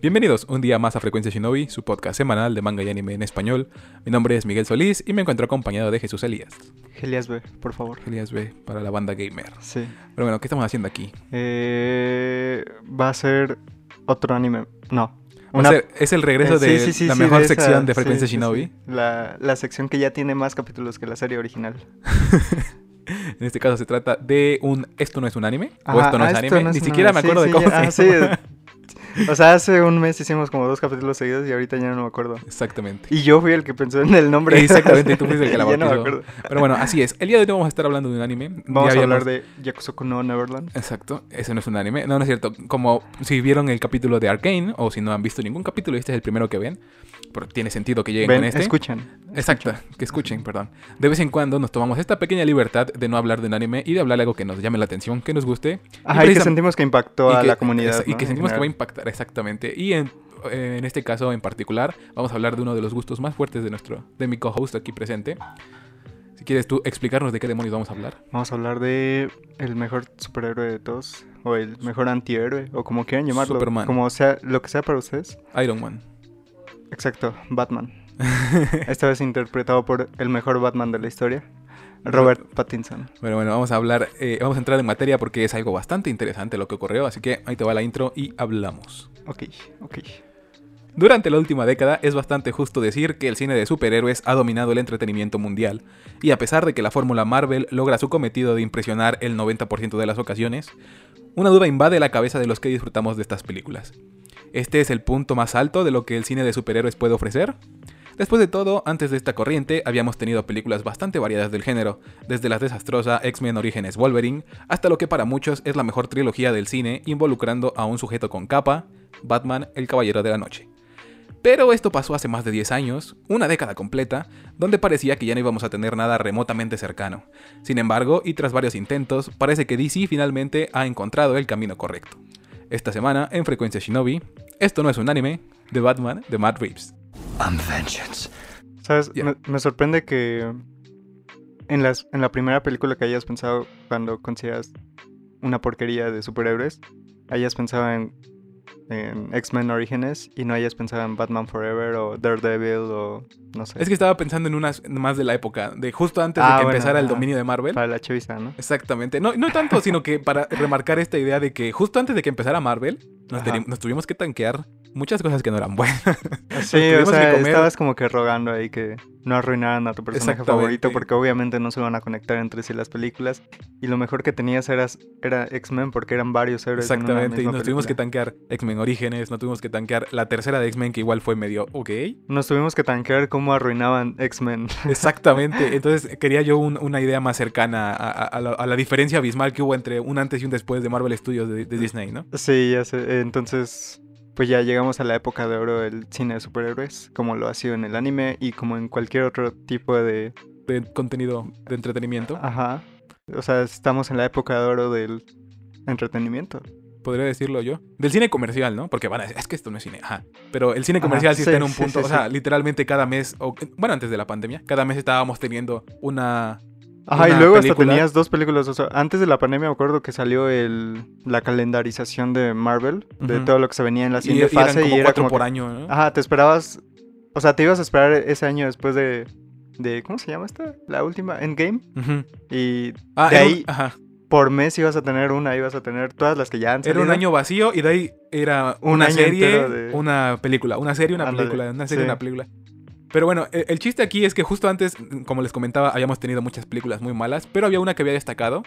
Bienvenidos un día más a Frecuencia Shinobi, su podcast semanal de manga y anime en español. Mi nombre es Miguel Solís y me encuentro acompañado de Jesús Elías. Gelias B, por favor. Elías B para la banda gamer. Sí. Pero bueno, ¿qué estamos haciendo aquí? Eh, va a ser otro anime. No. Va a ser- es el regreso eh, sí, de sí, sí, la mejor sección de Frecuencia Shinobi. La, la sección que ya tiene más capítulos que la serie original. En este caso se trata de un Esto no es un anime o esto no ah, es esto anime. no es Ni siquiera me anime. acuerdo Sí, de cómo ah, se llama. sí. O sea, hace un mes hicimos como dos capítulos seguidos y ahorita ya no me acuerdo. Exactamente. Y yo fui el que pensó en el nombre. Exactamente, tú fuiste el que la Ya no me bautizó. acuerdo. Pero bueno, así es. El día de hoy vamos a estar hablando de un anime. Vamos Ya a hablar de Yakusoku no Neverland. Exacto, ese no es un anime. No, no es cierto. Como si vieron el capítulo de Arkane o si no han visto ningún capítulo este es el primero que ven, porque tiene sentido que lleguen Ven, con este. escuchan. Exacto, que escuchen, perdón. De vez en cuando nos tomamos esta pequeña libertad de no hablar de un anime y de hablar de algo que nos llame la atención, que nos guste. Ajá, y que sentimos que impactó a que- la comunidad. Y que En sentimos que va a impactar, exactamente. Y en, en este caso en particular, vamos a hablar de uno de los gustos más fuertes de nuestro, de mi co-host aquí presente. Si quieres tú explicarnos de qué demonios vamos a hablar. Vamos a hablar de el mejor superhéroe de todos. O el mejor antihéroe. O como quieran llamarlo. Superman. Como sea, lo que sea para ustedes. Iron Man. Exacto, Batman. Esta vez interpretado por el mejor Batman de la historia. Robert Pattinson. Bueno, bueno, vamos a hablar, eh, vamos a entrar en materia porque es algo bastante interesante lo que ocurrió, así que ahí te va la intro y hablamos. Ok, ok. Durante la última década es bastante justo decir que el cine de superhéroes ha dominado el entretenimiento mundial, y a pesar de que la fórmula Marvel logra su cometido de impresionar el 90% de las ocasiones, una duda invade la cabeza de los que disfrutamos de estas películas. ¿Este es el punto más alto de lo que el cine de superhéroes puede ofrecer? Después de todo, antes de esta corriente, habíamos tenido películas bastante variadas del género, desde la desastrosa X-Men Orígenes Wolverine, hasta lo que para muchos es la mejor trilogía del cine, involucrando a un sujeto con capa, Batman, el Caballero de la Noche. Pero esto pasó hace más de 10 años, una década completa, donde parecía que ya no íbamos a tener nada remotamente cercano. Sin embargo, y tras varios intentos, parece que DC finalmente ha encontrado el camino correcto. Esta semana, en Frecuencia Shinobi, esto no es un anime, de Batman de Matt Reeves. I'm vengeance. ¿Sabes? Me, me sorprende que en, las, en la primera película que hayas pensado cuando consideras una porquería de superhéroes, hayas pensado en, en X-Men Orígenes y no hayas pensado en Batman Forever o Daredevil o no sé. Es que estaba pensando en unas más de la época, de justo antes de Ah, que bueno, empezara el dominio de Marvel. Para la chavista, ¿no? Exactamente. No, no tanto, sino que para remarcar esta idea de que justo antes de que empezara Marvel, nos tuvimos que tanquear muchas cosas que no eran buenas. Sí, o sea, estabas como que rogando ahí que no arruinaran a tu personaje favorito porque obviamente no se van a conectar entre sí las películas y lo mejor que tenías era, era X-Men porque eran varios héroes. en una Exactamente, y nos tuvimos que tanquear X-Men Orígenes, no tuvimos que tanquear la tercera de X-Men, que igual fue medio ok. Nos tuvimos que tanquear cómo arruinaban X-Men. Exactamente, entonces quería yo un- una idea más cercana a, a- a la, a la diferencia abismal que hubo entre un antes y un después de Marvel Studios de, de Disney, ¿no? sí, ya sé. Entonces, pues ya llegamos a la época de oro del cine de superhéroes, como lo ha sido en el anime y como en cualquier otro tipo de... De contenido de entretenimiento, Ajá. O sea, estamos en la época de oro del entretenimiento. podría decirlo yo. Del cine comercial, ¿no? Porque van a decir, es que esto no es cine, ajá. Pero el cine Ajá, comercial sí, sí, está en un sí, punto, sí, o sea, literalmente cada mes, o, bueno, antes de la pandemia, cada mes estábamos teniendo una... Ajá, y luego película. hasta tenías dos películas. O sea, antes de la pandemia me acuerdo que salió el, la calendarización de Marvel, de todo lo que se venía en la Y, y siguiente eran fase. como y era cuatro como por que- año, ¿no? Ajá, te esperabas. O sea, te ibas a esperar ese año después de. de ¿Cómo se llama esta? La última, Endgame. Y Ah, de era un- ahí, ajá. por mes ibas a tener una, ibas a tener todas las que ya han Era salido. un año vacío y de ahí era Un una serie, de- una película, una serie, una Ándale, película, una serie, sí. una película. Pero bueno, e- el, chiste aquí es que justo antes, como les comentaba, habíamos tenido muchas películas muy malas, pero había una que había destacado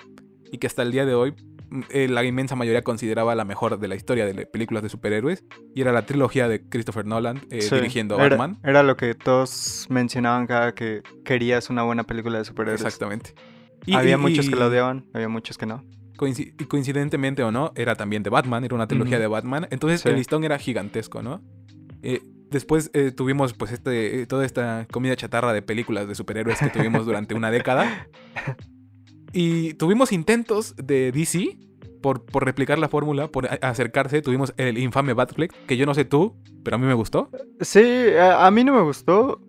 y que hasta el día de hoy mm, eh, la inmensa mayoría consideraba la mejor de la historia de películas de superhéroes y era la trilogía de Christopher Nolan eh, Sí, dirigiendo a era, Batman. Era lo que todos mencionaban cada que querías una buena película de superhéroes. Exactamente. había y- muchos que la odiaban, había muchos que no. y coincidentemente o no, era también de Batman, era una trilogía de Batman. Entonces Sí. el listón era gigantesco, ¿no? Eh, después eh, tuvimos pues este, eh, toda esta comida chatarra de películas de superhéroes que tuvimos durante una década. Y tuvimos intentos de DC por, por replicar la fórmula, por acercarse. Tuvimos el infame Batfleck, que yo no sé tú, pero a mí me gustó. Sí, a, a mí no me gustó.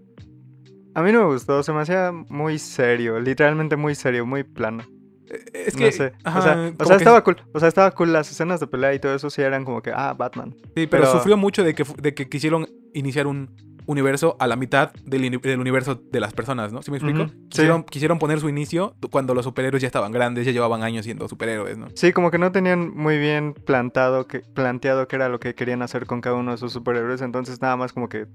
A mí no me gustó, se me hacía muy serio, literalmente muy serio, muy plano. Eh, Es no que. sé. ajá, o sea, o que- estaba cool. O sea, estaba cool las escenas de pelea y todo eso sí eran como que, ah, Batman. Sí, pero, pero- sufrió mucho de que, de que quisieron iniciar un universo a la mitad del, universo de las personas, ¿no? ¿Sí me explico? Ujú, sí. Quisieron, quisieron poner su inicio cuando los superhéroes ya estaban grandes, ya llevaban años siendo superhéroes, ¿no? Sí, como que no tenían muy bien plantado que, planteado qué era lo que querían hacer con cada uno de sus superhéroes. Entonces nada más como que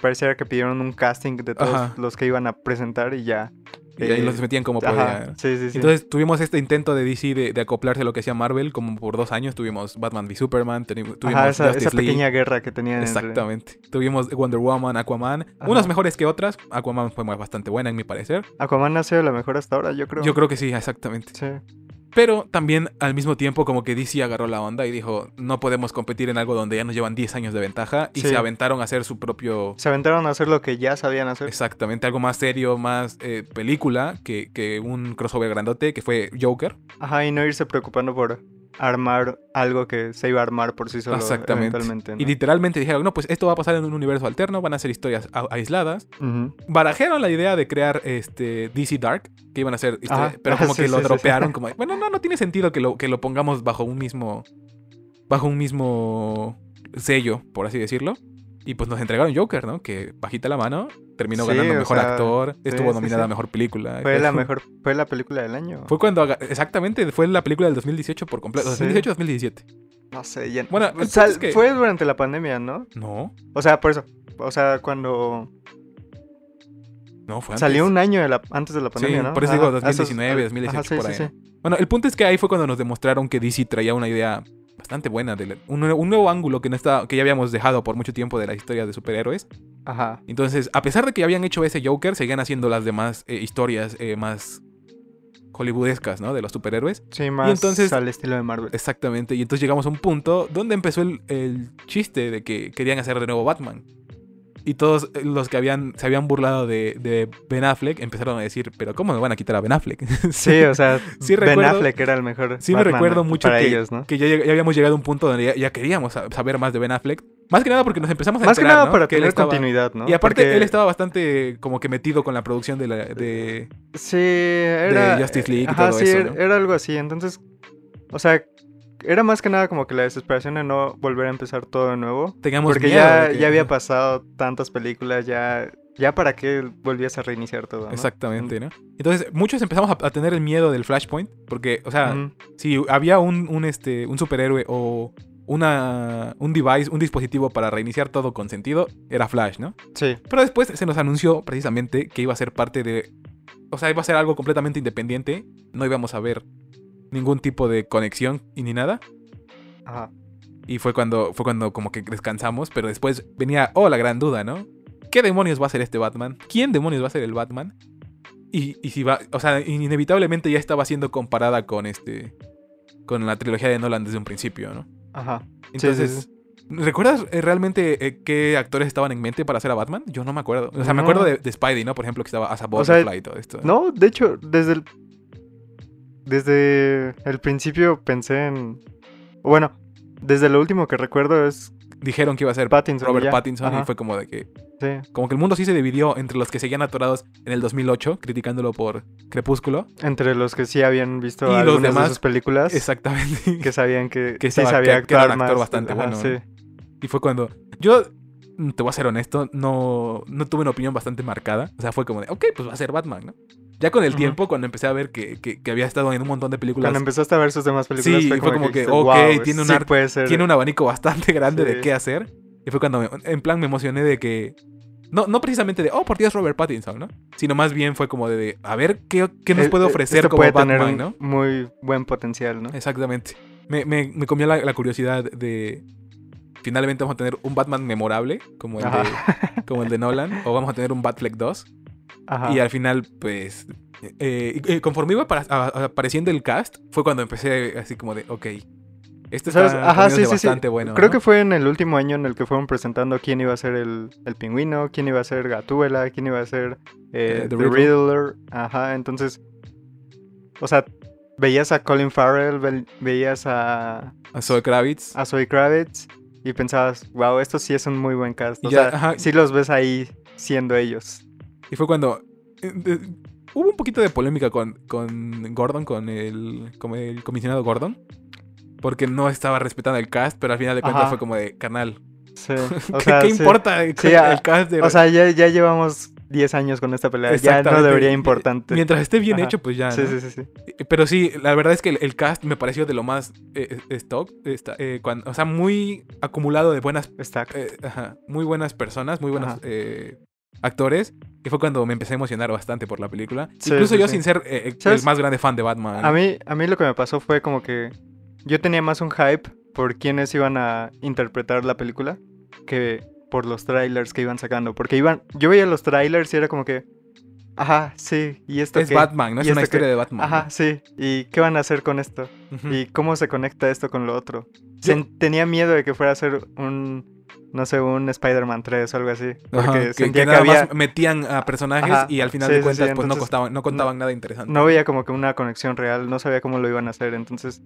pareciera que pidieron un casting de todos Ajá. los que iban a presentar y ya. Y ahí Eh, los metían como podían. sí, sí, sí. Entonces tuvimos este intento de DC de, de acoplarse a lo que hacía Marvel, como por dos años tuvimos Batman v Superman, tuvimos Ajá, esa, Justice esa League. pequeña guerra que tenían. entre- Exactamente. Tuvimos Wonder Woman, Aquaman, Ajá. unas mejores que otras. Aquaman fue bastante buena en mi parecer. Aquaman ha sido la mejor hasta ahora, yo creo. Yo creo que sí, exactamente. Sí. Pero también al mismo tiempo como que DC agarró la onda y dijo, no podemos competir en algo donde ya nos llevan 10 años de ventaja y Sí. se aventaron a hacer su propio... Se aventaron a hacer lo que ya sabían hacer. Exactamente, algo más serio, más eh, película que, que un crossover grandote que fue Joker. Ajá, y no irse preocupando por armar algo que se iba a armar por sí solo Exactamente. Y literalmente dijeron, no, pues esto va a pasar en un universo alterno, van a ser historias aisladas. Barajeron la idea de crear este DC Dark, que iban a ser historias, Ajá. pero como Sí, que lo sí, sí, sí. dropearon, como, bueno, no, no tiene sentido que lo, que lo pongamos bajo un mismo, bajo un mismo sello, por así decirlo. Y pues nos entregaron Joker, ¿no? Que bajita la mano, terminó Sí, ganando mejor sea, actor, sí, estuvo nominada sí. a mejor película. Fue la mejor, fue la película del año. Fue cuando, exactamente, fue la película del 2018 por completo, Sí. 2018-2017. No sé, ya. Bueno, o sea, es que- fue durante la pandemia, ¿no? No, O sea, por eso. O sea, cuando no, fue antes. salió un año de la, antes de la pandemia, ¿no? por eso digo Ajá, 2019, esos- 2018, ajá, sí, por ahí. Bueno, el punto es que ahí fue cuando nos demostraron que DC traía una idea bastante buena, de la- un, nue- un nuevo ángulo que, no estaba, que ya habíamos dejado por mucho tiempo de las historias de superhéroes. Ajá. Entonces, a pesar de que habían hecho ese Joker, seguían haciendo las demás eh, historias eh, más hollywoodescas, ¿no? De los superhéroes. Sí, más entonces- al estilo de Marvel. Exactamente. Y entonces llegamos a un punto donde empezó el, el chiste de que querían hacer de nuevo Batman. Y todos eh, los que habían, se habían burlado de, de Ben Affleck empezaron a decir, pero ¿cómo me van a quitar a Ben Affleck? Sí, o sea, Sí Ben recuerdo- Affleck era el mejor. Sí me recuerdo mucho para que, ellos, ¿no? que ya, ya habíamos llegado a un punto donde ya, ya queríamos sa- saber más de Ben Affleck. Más que nada porque nos empezamos a Más que nada ¿no? para que tener estaba- continuidad, ¿no? Y aparte Porque- él estaba bastante como que metido con la producción de la... De... Sí, era. Justice League y ajá, todo sí, eso, era algo así. Entonces, o sea, era más que nada como que la desesperación de no volver a empezar todo de nuevo. Porque miedo ya, que- ya había pasado tantas películas, ya. Ya para qué volvías a reiniciar todo. ¿no? Exactamente, ¿no? Entonces, muchos empezamos a, a tener el miedo del Flashpoint, porque, o sea, si había un, un, este, un superhéroe o una, un device, un dispositivo para reiniciar todo con sentido, era Flash, ¿no? Sí, Pero después se nos anunció precisamente que iba a ser parte de... O sea, iba a ser algo completamente independiente, no íbamos a ver ningún tipo de conexión y ni nada. ajá. Y fue cuando, fue cuando como que descansamos, pero después venía, oh, la gran duda, ¿no? ¿Qué demonios va a ser este Batman? ¿Quién demonios va a ser el Batman? Y, y si va, o sea, inevitablemente ya estaba siendo comparada con este, con la trilogía de Nolan desde un principio, ¿no? Ajá. sí, Entonces, ¿recuerdas eh, realmente eh, qué actores estaban en mente para hacer a Batman? Yo no me acuerdo. O sea, me No. acuerdo de, de Spidey, ¿no? Por ejemplo, que estaba Asa O sea, y todo esto. No, de hecho, desde el. Desde el principio pensé en. Bueno, desde lo último que recuerdo es Dijeron que iba a ser Pattinson. Robert ya. Pattinson y fue como de que sí. como que el mundo sí se dividió entre los que seguían atorados en el 2008 criticándolo por Crepúsculo. Entre los que sí habían visto Y los algunas demás, de sus películas. Exactamente. Que sabían que, Que sí sabía que- que era un actor más. bastante Ajá, bueno, sí. Y fue cuando yo mm, te voy a ser honesto, no no tuve una opinión bastante marcada, o sea, fue como de, ok, pues va a ser Batman, ¿no? Ya con el tiempo cuando empecé a ver que, que- que había estado en un montón de películas Cuando empezaste a ver sus demás películas Sí, fue fue como, como que, que, dijiste, ok, "Wow, tiene un sí ar- puede ser. tiene un abanico bastante grande de qué hacer. Y fue cuando, me- en plan, me emocioné de que. No, no precisamente de, oh, por Dios, Robert Pattinson, ¿no? Sino más bien fue como de, de, a ver qué, qué nos puede eh, ofrecer esto como puede Batman, tener ¿no? muy buen potencial, ¿no? Exactamente. Me, me, me comió la, la curiosidad de. Finalmente vamos a tener un Batman memorable, como el, de, como el de Nolan, o vamos a tener un Batfleck 2. Ajá. Y al final, pues. eh, eh, conforme iba apareciendo el cast, fue cuando empecé así como de, ok. Sí, sí. bastante bueno. Creo ¿no? que fue en el último año en el que fueron presentando quién iba a ser el, el pingüino, quién iba a ser Gatúbela, quién iba a ser eh, Eh, The The Riddler. Riddler. Ajá, entonces. O sea, veías a Colin Farrell, ve- veías a, A Zoe Kravitz. a Zoe Kravitz y pensabas, wow, esto sí es un muy buen cast. O ya, sea, ajá. sí los ves ahí siendo ellos. Y fue cuando. eh, eh, hubo un poquito de polémica con, con Gordon, con el, con el comisionado Gordon. Porque no estaba respetando el cast, pero al final de cuentas Ajá. fue como de canal. Sí. ¿Qué, O sea, qué sí. importa el, Sí, el a- cast de O sea, ya, ya llevamos 10 años con esta pelea. Ya no debería importante. Mientras esté bien Ajá. hecho, pues ya. Sí, ¿no? sí, sí, sí. Pero sí, la verdad es que el, el cast me pareció de lo más eh, eh, stock. esta- eh, o sea, muy acumulado de buenas. Stack. eh, ajá, muy buenas personas, muy eh, actores. Y fue cuando me empecé a emocionar bastante por la película. Sí, Incluso sí, yo, sí. sin ser eh, eh, el más grande fan de Batman. A mí, a mí lo que me pasó fue como que yo tenía más un hype por quiénes iban a interpretar la película que por los trailers que iban sacando. Porque iban, yo veía los trailers y era como que, ajá, sí, ¿y esto es qué? Batman, ¿no? Es ¿Y una qué? historia de Batman. Ajá, sí, ¿y qué van a hacer con esto? ¿Y cómo se conecta esto con lo otro? Tenía miedo de que fuera a ser un, no sé, un Spider-Man 3 o algo así. Porque Ajá, que, sentía que que, nada había... más metían a personajes Ajá, y al final sí, de cuentas sí, pues no, entonces, costaban, no contaban nada interesante. no veía como que una conexión real, no sabía cómo lo iban a hacer, entonces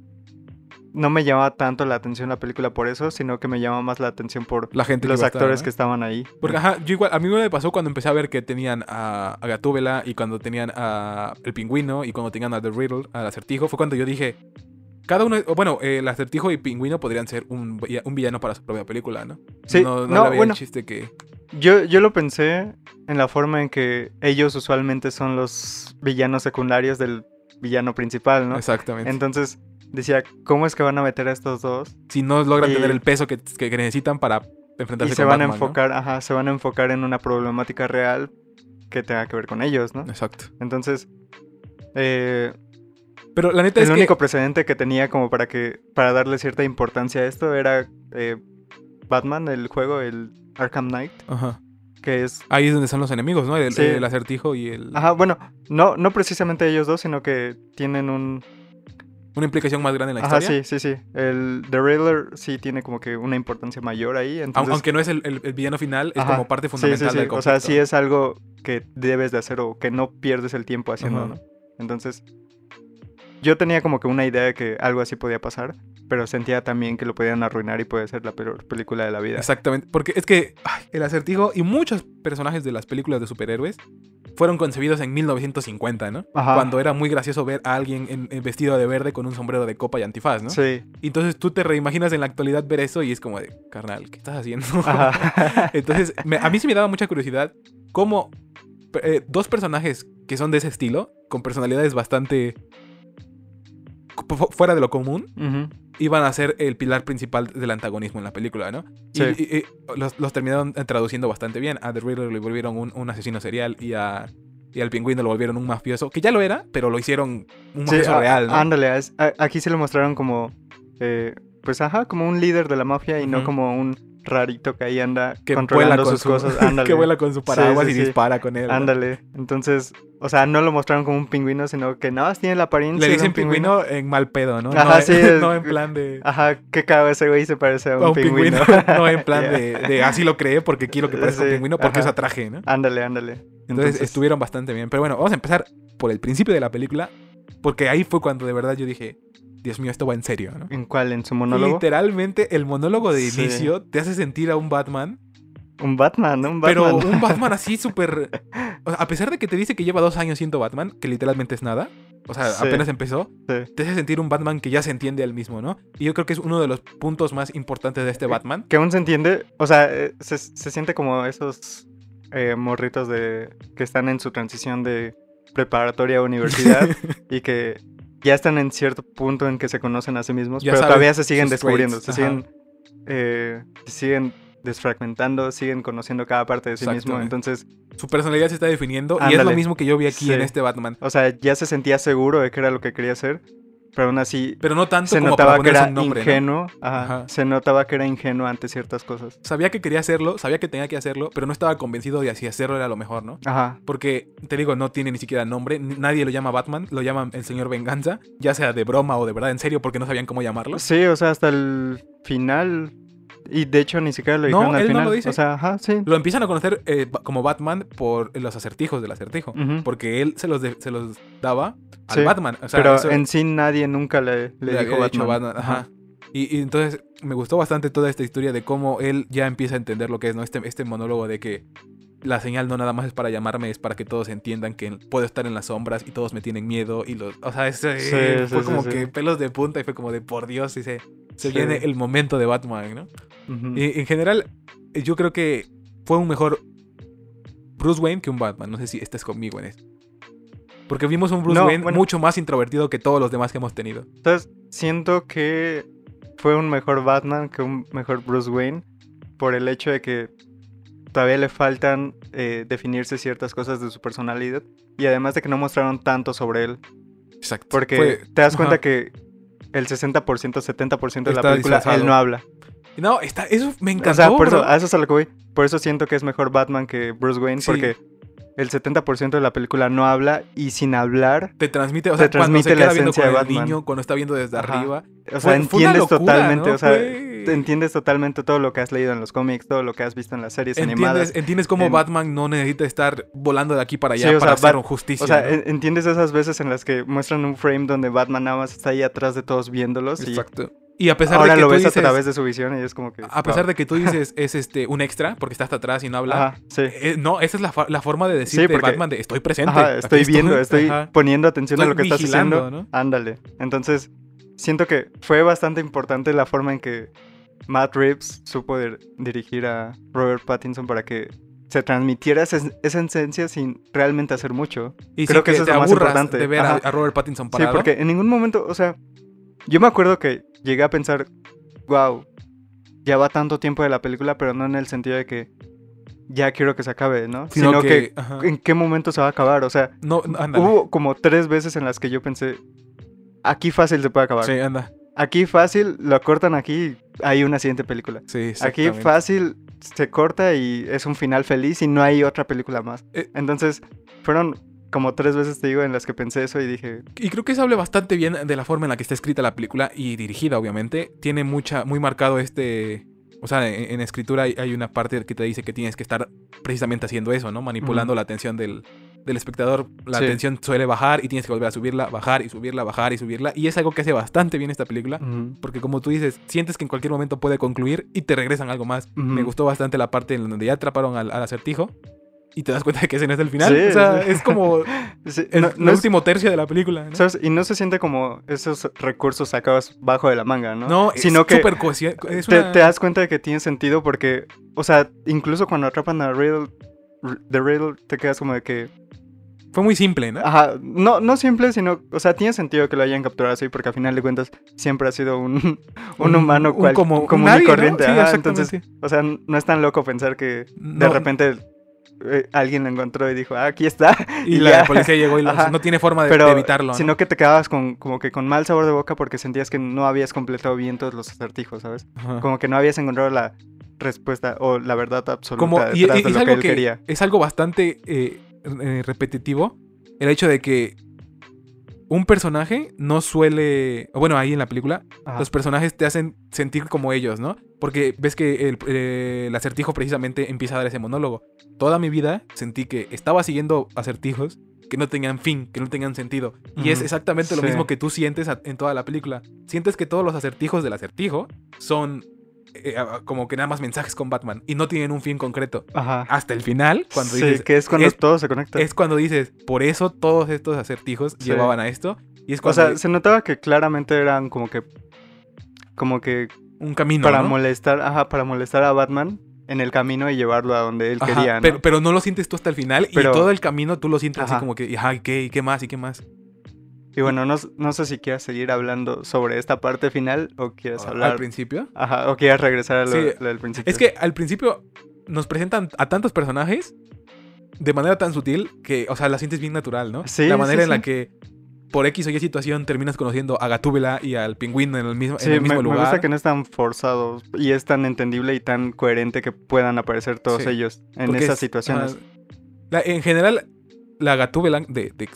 no me llamaba tanto la atención la película por eso, sino que me llamaba más la atención por La gente que los estar, actores ¿no? que estaban ahí. Porque, ajá, yo igual, a mí me pasó cuando empecé a ver que tenían a, a Gatúbela y cuando tenían a El Pingüino y cuando tenían a The Riddle, al Acertijo, fue cuando yo dije, cada uno, bueno, eh, el Acertijo y Pingüino podrían ser un, un villano para su propia película, ¿no? Sí, no, no, no, veía bueno. el chiste que... Yo, yo lo pensé en la forma en que ellos usualmente son los villanos secundarios del villano principal, ¿no? Exactamente. Entonces decía, ¿cómo es que van a meter a estos dos? si no logran y- tener el peso que, que- necesitan para Y enfrentarse se con van a Batman, ¿no? enfocar, ajá, se van a enfocar en una problemática real que tenga que ver con ellos, ¿no? Exacto. Entonces, eh, Pero la neta el es único que... precedente que tenía como para que para darle cierta importancia a esto era eh, Batman, el juego, el Arkham Knight, Ajá. que es Ahí es donde están los enemigos, ¿no? El, Sí. el Acertijo y el... Ajá, bueno, no, no precisamente ellos dos, sino que tienen un... Una implicación más grande en la Ajá, historia. sí, sí, sí. El The Riddler sí tiene como que una importancia mayor ahí. Entonces, Aunque no es el, el- el villano final, es Ajá, como parte sí, fundamental sí, sí. del O conflicto. sea, sí es algo que debes de hacer o que no pierdes el tiempo haciendo, Ajá. ¿no? Entonces, yo tenía como que una idea de que algo así podía pasar, pero sentía también que lo podían arruinar y puede ser la peor película de la vida. Exactamente, porque es que ay, el acertijo y muchos personajes de las películas de superhéroes fueron concebidos en 1950, ¿no? Ajá. Cuando era muy gracioso ver a alguien en, en vestido de verde con un sombrero de copa y antifaz, ¿no? Sí. Y entonces tú te reimaginas en la actualidad ver eso y es como de, carnal, ¿qué estás haciendo? Ajá. Entonces, me- a mí sí me daba mucha curiosidad cómo eh, dos personajes que son de ese estilo, con personalidades bastante fu- fuera de lo común. Iban a ser el pilar principal del antagonismo en la película, ¿no? Y- Sí. Y, y los, los terminaron eh, traduciendo bastante bien. A The Riddler le volvieron un, un asesino serial y a y al pingüino lo volvieron un mafioso, que ya lo era, pero lo hicieron un mafioso a- real, ¿no? Ándale, es- a- aquí se lo mostraron como, eh, pues ajá, como un líder de la mafia y no como un rarito que ahí anda que vuela controlando con sus su, cosas. Ándale. que vuela con su paraguas sí, y sí. dispara con él. ¿no? Ándale. Entonces, o sea, no lo mostraron como un pingüino, sino que nada más tiene la apariencia Le de dicen un pingüino. pingüino en mal pedo, ¿no? Ajá, no, sí, en, es- no en plan de... Ajá, qué cago ese güey se parece a a un, pingüino, pingüino. no en plan de, de así lo creé porque quiero que parezca un pingüino porque ajá. usa traje, ¿no? Ándale, ándale. Entonces, Entonces, estuvieron bastante bien. Pero bueno, vamos a empezar por el principio de la película. Porque ahí fue cuando de verdad yo dije, Dios mío, esto va en serio, ¿no? ¿En cuál? ¿En su monólogo? Literalmente, el monólogo de Sí. inicio te hace sentir a un Batman. Un Batman, ¿no? Un Pero Batman. un Batman así súper... o sea, a pesar de que te dice que lleva dos años siendo Batman, que literalmente es nada. O sea, Sí. apenas empezó. Sí. Te hace sentir un Batman que ya se entiende al mismo, ¿no? Y yo creo que es uno de los puntos más importantes de este Batman. Que aún se entiende, o sea, eh, se, se siente como esos eh, morritos de que están en su transición de preparatoria a universidad y que ya están en cierto punto en que se conocen a sí mismos, Ya pero saben todavía se siguen descubriendo, traits, se ajá. siguen, eh, se siguen desfragmentando, siguen conociendo cada parte de sí mismo, entonces, Su personalidad se está definiendo y es lo mismo que yo vi aquí Sí. en este Batman. o sea, ya se sentía seguro de que era lo que quería hacer, pero aún así Pero no tanto se como notaba para que era ingenuo, ajá, Ajá. se notaba que era ingenuo ante ciertas cosas. Sabía que quería hacerlo, sabía que tenía que hacerlo, pero no estaba convencido de si hacerlo era lo mejor, ¿no? Ajá, Porque, te digo, no tiene ni siquiera nombre, nadie lo llama Batman, lo llaman el señor Venganza, ya sea de broma o de verdad en serio porque no sabían cómo llamarlo. Sí, o sea, hasta el final. Y de hecho ni siquiera lo No, dijeron al él no final. lo dice. O sea, ajá, sí. Lo empiezan a conocer eh, como Batman por los acertijos del acertijo. Porque él se los, de- se los daba al Sí, Batman. O sea, Pero eso en sí nadie nunca le, le le dijo. Batman, Ajá. Y, y entonces me gustó bastante toda esta historia de cómo él ya empieza a entender lo que es, ¿no? Este, este monólogo de que la señal no nada más es para llamarme, es para que todos entiendan que puedo estar en las sombras y todos me tienen miedo. Y los, o sea, ese, Sí, fue sí, sí, como que pelos de punta y fue como de por Dios, y se, viene el momento de Batman, ¿no? Y en general, yo creo que fue un mejor Bruce Wayne que un Batman. No sé si estés conmigo en eso. Porque vimos un Bruce No, Wayne bueno. mucho más introvertido que todos los demás que hemos tenido. Entonces, siento que fue un mejor Batman que un mejor Bruce Wayne por el hecho de que todavía le faltan eh, definirse ciertas cosas de su personalidad y además de que no mostraron tanto sobre él. Exacto. Porque Fue- te das cuenta ajá. que el 60%, 70% de la película disfrazado. él no habla. No, está, eso me encantó. o sea, por eso, a eso es a lo que voy. Por eso siento que es mejor Batman que Bruce Wayne Sí. porque el 70% de la película no habla y sin hablar, Te transmite, o te sea, cuando transmite se la queda esencia de Batman. niño, cuando está viendo desde Ajá. arriba. o sea, Fue- fue una entiendes locura, totalmente, ¿no? o sea, te entiendes totalmente todo lo que has leído en los cómics, todo lo que has visto en las series animadas. Entiendes, cómo en- Batman no necesita estar volando de aquí para allá Sí, para sea, hacer justicia. O sea, entiendes esas veces en las que muestran un frame donde Batman nada más está ahí atrás de todos viéndolos Exacto. Y a pesar ahora de que lo tú ves dices, a través de su visión y es como que... a pesar wow. de que tú dices es este un extra porque está hasta atrás y no habla. Ajá, sí. eh, no, esa es la, la forma de decir Sí, porque- Batman de estoy presente. Ajá, estoy viendo, estoy poniendo atención a lo que estás haciendo. ¿no? Ándale. Entonces, siento que fue bastante importante la forma en que Matt Reeves supo dir- dirigir a Robert Pattinson para que se transmitiera esa, esa esencia sin realmente hacer mucho. Y creo sin que eso es lo más importante. de ver a, a Robert Pattinson parado. Sí, porque en ningún momento, o sea, yo me acuerdo que llegué a pensar, wow, ya va tanto tiempo de la película, pero no en el sentido de que ya quiero que se acabe, ¿no? Sino Sino, que, en qué momento se va a acabar, o sea, No, ándale. hubo como tres veces en las que yo pensé, aquí fácil se puede acabar. Sí, anda. Aquí fácil, lo cortan aquí y hay una siguiente película. Sí, Aquí fácil se corta y es un final feliz y no hay otra película más. Eh. Entonces, fueron como tres veces, te digo, en las que pensé eso y dije, Y creo que eso habla bastante bien de la forma en la que está escrita la película y dirigida, obviamente. Tiene mucha, muy marcado este. O sea, en, en escritura hay, hay una parte que te dice que tienes que estar precisamente haciendo eso, ¿no? Manipulando la atención del, del espectador. La Sí. atención suele bajar y tienes que volver a subirla, bajar y subirla, bajar y subirla. Y es algo que hace bastante bien esta película. Porque como tú dices, sientes que en cualquier momento puede concluir y te regresan algo más. Me gustó bastante la parte en donde ya atraparon al, al acertijo y te das cuenta de que ese no es el final. Sí, o sea, es como Sí, el, no- el no es- último tercio de la película. ¿no? ¿sabes? Y no se siente como esos recursos sacados bajo de la manga, ¿no? No, Sino es que súper es te, una- te das cuenta de que tiene sentido porque, o sea, incluso cuando atrapan a Riddle, The Riddle, te quedas como de que, Fue muy simple, ¿no? ajá, no, no simple, sino, o sea, tiene sentido que lo hayan capturado así porque al final de cuentas siempre ha sido un, un, humano un cual, como, un común nadie, y ¿no? corriente. Sí, ajá, entonces, o sea, no es tan loco pensar que de repente eh, alguien lo encontró y dijo, ah, aquí está. y, y la policía llegó y lo- no tiene forma de, pero de evitarlo. ¿no? sino que te quedabas con como que con mal sabor de boca porque sentías que no habías completado bien todos los acertijos, ¿sabes? Ajá. Como que no habías encontrado la respuesta o la verdad absoluta Como, y, detrás y- de es lo que algo él que quería. es algo bastante eh, eh, repetitivo el hecho de que un personaje no suele, bueno, ahí en la película, Ajá. los personajes te hacen sentir como ellos, ¿no? Porque ves que el, eh, el acertijo precisamente empieza a dar ese monólogo. Toda mi vida sentí que estaba siguiendo acertijos que no tenían fin, que no tenían sentido. Y es exactamente lo sí. mismo que tú sientes en toda la película. Sientes que todos los acertijos del acertijo son eh, como que nada más mensajes con Batman y no tienen un fin concreto. Ajá. Hasta el final, cuando sí, dices, que es cuando es- todo se conecta. es cuando dices, por eso todos estos acertijos Sí. llevaban a esto. Y es o sea, se notaba que claramente eran como que como que un camino. para ¿no? molestar, ajá, para molestar a Batman en el camino y llevarlo a donde él Ajá, quería, ¿no? pero, pero no lo sientes tú hasta el final Pero- y todo el camino tú lo sientes así como que, ajá, ¿y qué, y qué más? ¿Y qué más? Y bueno, no, no sé si quieras seguir hablando sobre esta parte final o quieres Al hablar. principio. Ajá, o quieres regresar a lo, Sí. lo del principio. Es que al principio nos presentan a tantos personajes de manera tan sutil que, o sea, la sientes bien natural, ¿no? Sí, la manera sí, en la que por X o Y situación terminas conociendo a Gatúbela y al pingüino en el mismo, Sí, en el me, mismo me lugar. gusta que no es tan forzado y es tan entendible y tan coherente que puedan aparecer todos Sí, ellos en esas es- situaciones. La- en general, la Gatúbela de, de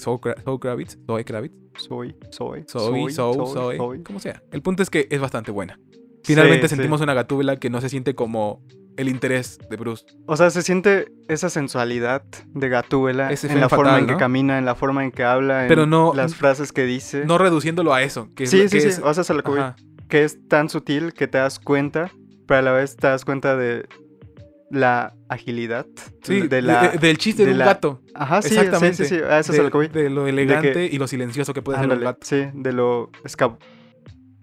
Kravitz, Zoe Kravitz, Soy, soy, soy, soy, soy. como sea. El punto es que es bastante buena. Finalmente Sí, sí. sentimos una Gatúbela que no se siente como el interés de Bruce. O sea, se siente esa sensualidad de Gatúbela Ese en la forma en que camina, en la forma en que habla, en Pero no- las frases que dice. No reduciéndolo a eso. Que sí, sí, que sí. es- O sea, a lo que. Que es tan sutil que te das cuenta, pero a la vez te das cuenta de la agilidad Sí, de la... de- del chiste de, de un la- gato. Ajá, sí, Exactamente. sí, sí, sí, a eso de, lo que voy. de lo elegante y lo silencioso que puede ser un gato. Sí, de lo escap...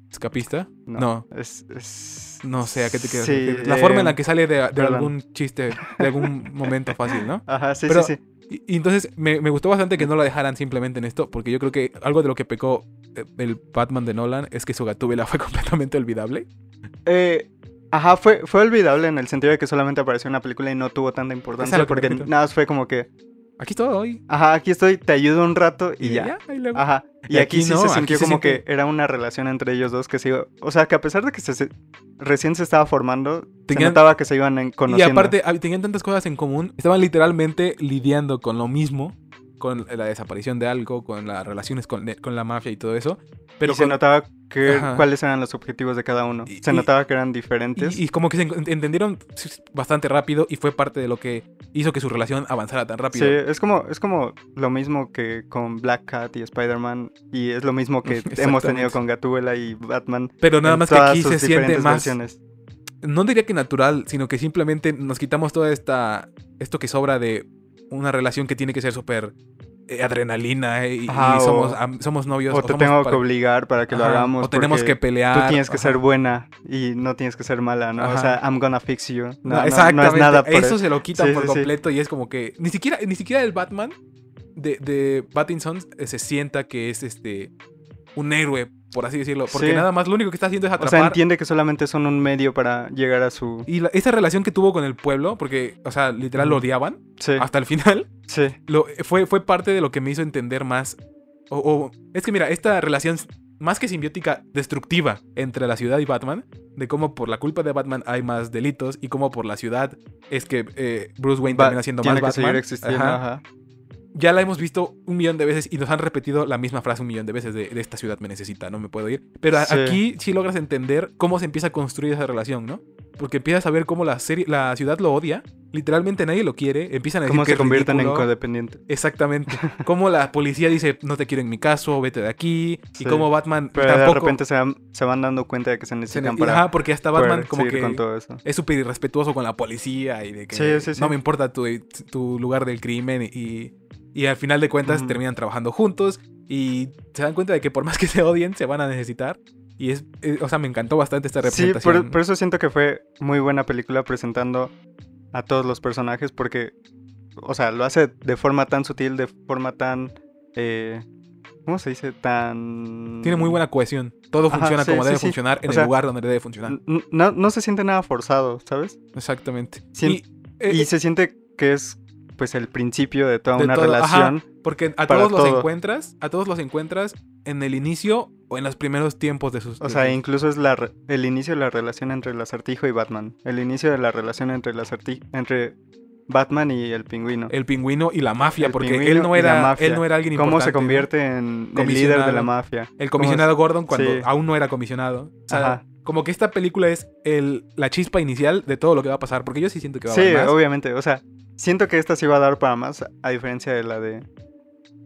¿Escapista? No. No. Es, es- No sé a qué te quieres Sí. La eh, forma en la que sale de, algún chiste, de algún momento fácil, ¿no? Ajá, sí, Pero- sí, sí. Y, y entonces me, me gustó bastante que no la dejaran simplemente en esto, porque yo creo que algo de lo que pecó eh, el Batman de Nolan es que su gatúbela fue completamente olvidable. Eh, ajá, fue, fue olvidable en el sentido de que solamente apareció en una película y no tuvo tanta importancia porque nada más fue como que, Aquí estoy. ajá, aquí estoy, te ayudo un rato y, ya. y luego- Ajá. Y, Y aquí, aquí sí no, se sintió se como que era una relación entre ellos dos que se iba... O sea, que a pesar de que se, se- recién se estaba formando, se Tenían- notaba que se iban en- Y conociendo. aparte, hab- tenían tantas cosas en común. Estaban literalmente lidiando con lo mismo, con la desaparición de algo, con las relaciones con, con la mafia y todo eso. Pero y se notaba cuáles eran los objetivos de cada uno. Y- se y- notaba que eran diferentes. Y, y como que se en- entendieron bastante rápido y fue parte de lo que hizo que su relación avanzara tan rápido. Sí, es como, es como lo mismo que con Black Cat y Spider-Man. Y es lo mismo que hemos tenido con Gatúbela y Batman. Pero nada más que aquí se siente más. versiones. No diría que natural, sino que simplemente nos quitamos toda esta. Esto que sobra de una relación que tiene que ser súper adrenalina eh, y, y Ajá, o- somos, am- somos novios. O te tengo que obligar para que lo hagamos. O tenemos que pelear. Tú tienes que ser buena y no tienes que ser mala, ¿no? O sea, I'm gonna fix you. No, No, no- no exactamente. es nada por Eso se lo quitan Sí, por sí, sí. completo y es como que ni siquiera, ni siquiera el Batman de, de Pattinson eh, se sienta que es este un héroe, por así decirlo. Porque Sí. nada más lo único que está haciendo es O atrapar. sea, entiende que solamente son un medio para llegar a su... y la- esa relación que tuvo con el pueblo, porque, o sea, literal lo odiaban Sí, hasta el final, sí. lo, fue, fue parte de lo que me hizo entender más. O, o- es que mira, esta relación más que simbiótica, destructiva entre la ciudad y Batman, de cómo por la culpa de Batman hay más delitos y cómo por la ciudad es que eh, Bruce Wayne Va- termina siendo más Batman. ajá. Ya la hemos visto un millón de veces y nos han repetido la misma frase un millón de veces de, de esta ciudad me necesita, no me puedo ir. Pero Sí. aquí sí logras entender cómo se empieza a construir esa relación, ¿no? Porque empiezas a ver cómo la, serie, la ciudad lo odia, literalmente nadie lo quiere, empiezan a decir Cómo que se convierten en codependientes. Exactamente. Cómo la policía dice, no te quiero en mi caso, vete de aquí. Sí. Y cómo Batman Pero tampoco... de repente se van, se van dando cuenta de que se se ne- necesitan y- para Ajá, porque hasta Batman como que con todo eso. es súper irrespetuoso con la policía y de que Sí, sí, sí. no me importa tu, tu lugar del crimen y, y al final de cuentas terminan trabajando juntos y se dan cuenta de que por más que se odien se van a necesitar y es, eh, o sea, me encantó bastante esta Sí, representación. por, por eso siento que fue muy buena película presentando a todos los personajes porque, o sea, lo hace de forma tan sutil, de forma tan... eh, ¿Cómo se dice? Tan... Tiene muy buena cohesión. Todo Ajá, funciona sí, como sí, debe sí. funcionar en O sea, el lugar donde debe funcionar. No, no se siente nada forzado, ¿sabes? Exactamente. Sien- y, eh, Y se siente que es pues el principio de toda De una todo, ajá. relación. Porque a todos los todo. encuentras, a todos los encuentras en el inicio o en los primeros tiempos de sus. O sea, incluso es la, el inicio de la relación entre el acertijo y Batman. El inicio de la relación entre el acertijo, entre Batman y el pingüino. el pingüino y la mafia, El porque él no era, él no era alguien Cómo importante. se ¿no? convierte en el líder de la mafia. El comisionado Gordon cuando Sí. aún no era comisionado. O sea, Ajá. como que esta película es el, la chispa inicial de todo lo que va a pasar, porque yo sí siento que va a Sí, haber más. obviamente. O sea, siento que esta sí va a dar para más, a diferencia de la de,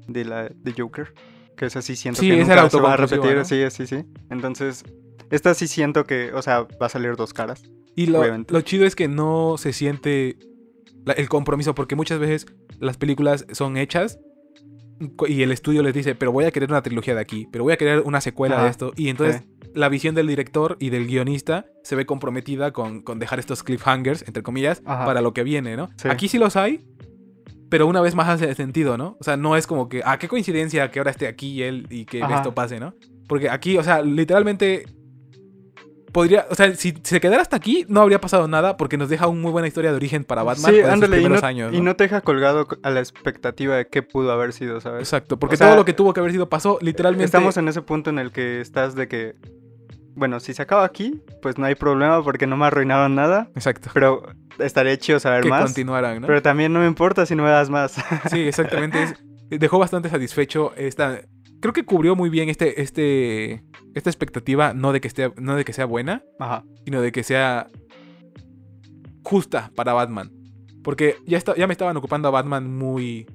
de la de Joker. Que esa sí siento Sí, que nunca se va a repetir. ¿no? Sí, sí, sí. Entonces, esta sí siento que, o sea, va a salir dos caras. Y lo, lo chido es que no se siente la- el compromiso, porque muchas veces las películas son hechas y el estudio les dice, pero voy a querer una trilogía de aquí, pero voy a querer una secuela Ajá, de esto. Y entonces la visión del director y del guionista se ve comprometida con, con dejar estos cliffhangers, entre comillas, Ajá. para lo que viene, ¿no? Sí. Aquí sí los hay, pero una vez más hace sentido, ¿no? O sea, no es como que, ah, qué coincidencia que ahora esté aquí él y que Ajá. esto pase, ¿no? Porque aquí, o sea, literalmente podría, o sea, si se quedara hasta aquí, no habría pasado nada porque nos deja una muy buena historia de origen para Batman sí, sus ándale, y no, primeros años, y ¿no? no te deja colgado a la expectativa de qué pudo haber sido, ¿sabes? Exacto, porque O sea, todo lo que tuvo que haber sido pasó, literalmente. Estamos en ese punto en el que estás de que, bueno, si se acaba aquí, pues no hay problema porque no me arruinaron nada, Exacto. pero estaría chido saber Que más. continuaran, ¿no? Pero también no me importa si no me das más. Sí, exactamente. es- dejó bastante satisfecho esta. Creo que cubrió muy bien este, este, esta expectativa, no de que esté, no de que sea buena, Ajá. sino de que sea justa para Batman. Porque ya, está, ya me estaban ocupando a Batman muy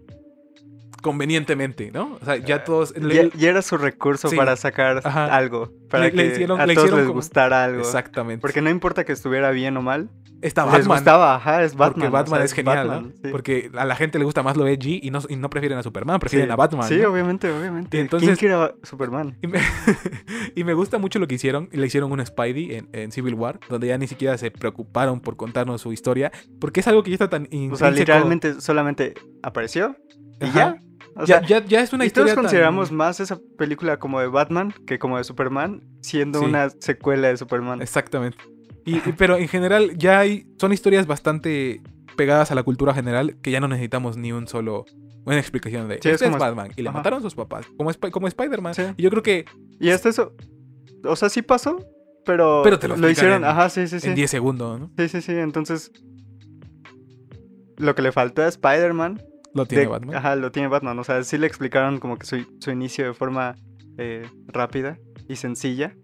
convenientemente, ¿no? O sea, ya todos... le- Ya, ya era su recurso Sí. para sacar Ajá. algo, para Le- que le hicieron- a le todos les como- gustara algo. exactamente. Porque no importa que estuviera bien o mal, está les Batman. gustaba, ajá, es Batman. porque o Batman sea, es genial, Batman, ¿no? sí. Porque a la gente le gusta más lo edgy y no, y no prefieren a Superman, prefieren Sí, a Batman. Sí, ¿no? obviamente, obviamente. Y entonces- ¿Quién quiere a Superman? Y me, y me gusta mucho lo que hicieron. Le hicieron un Spidey en, en Civil War, donde ya ni siquiera se preocuparon por contarnos su historia, porque es algo que ya está tan O sea, literalmente solamente apareció y Ajá. ya. O ya, sea, ya, ya es una y historia. todos consideramos tan- más esa película como de Batman que como de Superman, siendo Sí. una secuela de Superman. Exactamente. Y, y- pero en general ya hay. Son historias bastante pegadas a la cultura general que ya no necesitamos ni un solo. Una explicación de. Sí, es "Este es Batman. Y le ajá. mataron a sus papás. Como, Sp- como Spider-Man. Sí. Y yo creo que Y hasta eso, o sea, sí pasó, pero, Pero te lo explican hicieron, en- ajá, sí, sí, sí. en 10 segundos, ¿no? Sí, sí, sí, entonces lo que le faltó a Spider-Man, Lo tiene de- Batman. ajá, lo tiene Batman, o sea, sí le explicaron como que su, su inicio de forma eh, rápida y sencilla.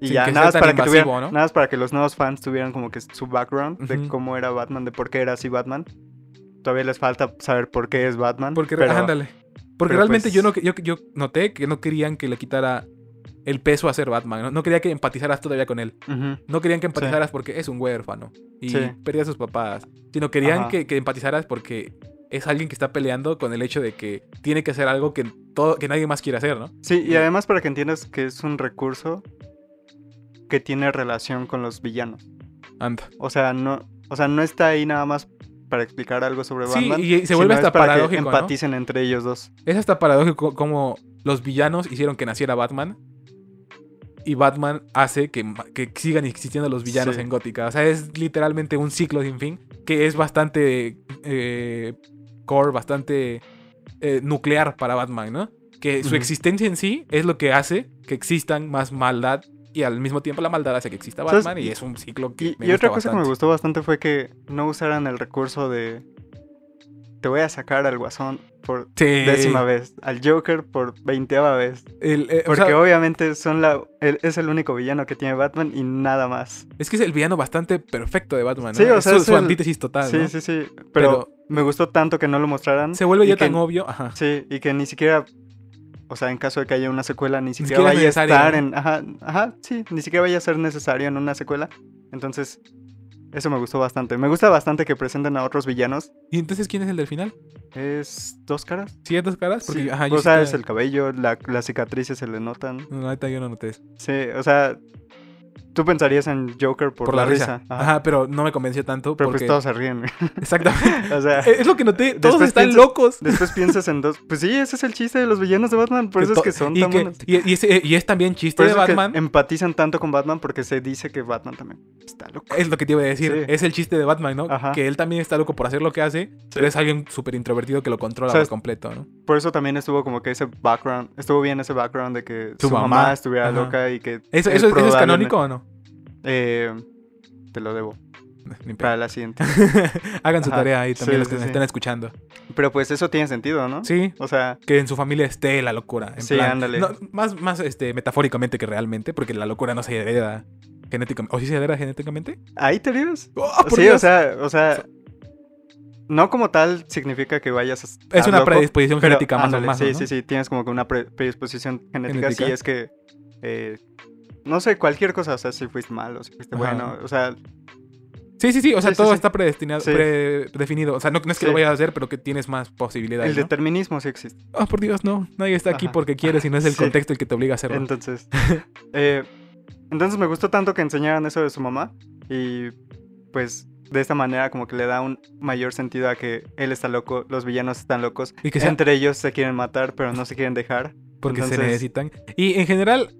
Y Sin ya, que nada más, para que tuvieran, ¿no? nada más para que los nuevos fans tuvieran como que su background de cómo era Batman, de por qué era así Batman. Todavía les falta saber por qué es Batman. Porque, pero, ándale. Porque pero realmente pues- yo, no, yo, yo noté que no querían que le quitara el peso a ser Batman. ¿no? No quería que empatizaras todavía con él. No querían que empatizaras porque es un huérfano y Sí. perdía a sus papás. Sino querían que, que empatizaras porque es alguien que está peleando con el hecho de que tiene que hacer algo que, todo, que nadie más quiere hacer, ¿no? Sí, y además para que entiendas que es un recurso que tiene relación con los villanos. Anda. O sea, no, o sea, no está ahí nada más para explicar algo sobre Sí, Batman. y se vuelve hasta para que paradójico, ¿no? empaticen entre ellos dos. Es hasta paradójico como los villanos hicieron que naciera Batman. Y Batman hace que, que sigan existiendo los villanos Sí. en Gótica. O sea, es literalmente un ciclo sin fin. Que es bastante eh, core, bastante eh, nuclear para Batman, ¿no? Que su existencia en sí es lo que hace que existan más maldad. Y al mismo tiempo la maldad hace que exista ¿Sabes? Batman. Y es un ciclo que Y, me y otra cosa que me gustó bastante fue que no usaran el recurso de te voy a sacar al guasón por Sí. décima vez, al Joker por veinteava vez. El- eh, o Porque sea, obviamente son la, el- es el único villano que tiene Batman y nada más. es que es el villano bastante perfecto de Batman, ¿no? Sí, o Es sea, su, es su el- antítesis total, sí, ¿no? sí, sí. Pero, Pero- me gustó tanto que no lo mostraran. Se vuelve ya que- tan obvio. Ajá. Sí, y que ni siquiera, o sea, en caso de que haya una secuela, ni siquiera, vaya a estar ¿no? en... Ajá, ajá, sí, ni siquiera vaya a ser necesario en una secuela. Entonces, eso me gustó bastante. Me gusta bastante que presenten a otros villanos. ¿Y entonces quién es el del final? ¿Es dos caras? ¿Sí es dos caras? Porque, Sí, ajá, yo o sea, es el cabello, la, las cicatrices se le notan. No, ahorita yo no noté eso. Sí, o sea, tú pensarías en Joker por, Por, la, risa. Ajá. Ajá. pero no me convenció tanto Pero porque... pues todos se ríen. Exactamente. o sea, es lo que noté. Todos están piensas- locos. después piensas en dos... Pues sí, ese es el chiste de los villanos de Batman. Por eso es que son y tan que- buenos. y, y es también chiste Por de es que Batman. empatizan tanto con Batman porque se dice que Batman también está loco. Es lo que te iba a decir. Sí. Es el chiste de Batman, ¿no? Ajá. Que él también está loco por hacer lo que hace, pero es alguien súper introvertido que lo controla O sea, por completo, ¿no? Por eso también estuvo como que ese background, estuvo bien ese background de que Su mamá, mamá, estuviera ajá. loca y que... ¿Eso, eso, es- eso es canónico o no? Eh, te lo debo para la siguiente. Hagan su Ajá. tarea ahí también Sí, los que sí, estén escuchando. Pero pues eso tiene sentido, ¿no? Sí, O sea, que en su familia esté la locura. En Sí, plan- ándale. no, más más este, metafóricamente que realmente, porque la locura no se hereda genéticamente. ¿O sí se hereda genéticamente? ¿ahí te ríes? ¡Oh, sí, Dios! o sea, o sea, no como tal significa que vayas a es una loco, predisposición pero, genética más o menos. Sí, ¿no? sí, sí, tienes como que una pre- predisposición genética, Genética. sí es que, eh, no sé, cualquier cosa, o sea, si fuiste malo, si fuiste Ajá. bueno, o sea, Sí, sí, sí. O sea, Sí, todo sí. está predestinado, Sí. predefinido. O sea, no, no es que lo vayas a hacer, pero que tienes más posibilidades. el ¿no? determinismo sí existe. Oh, por Dios, no. Nadie está aquí Ajá. porque quiere, sino es el contexto el que te obliga a hacerlo. Entonces, eh, entonces me gustó tanto que enseñaran eso de su mamá y pues de esta manera como que le da un mayor sentido a que él está loco, los villanos están locos, y que sea entre ellos se quieren matar pero no se quieren dejar. porque se necesitan. Y en general,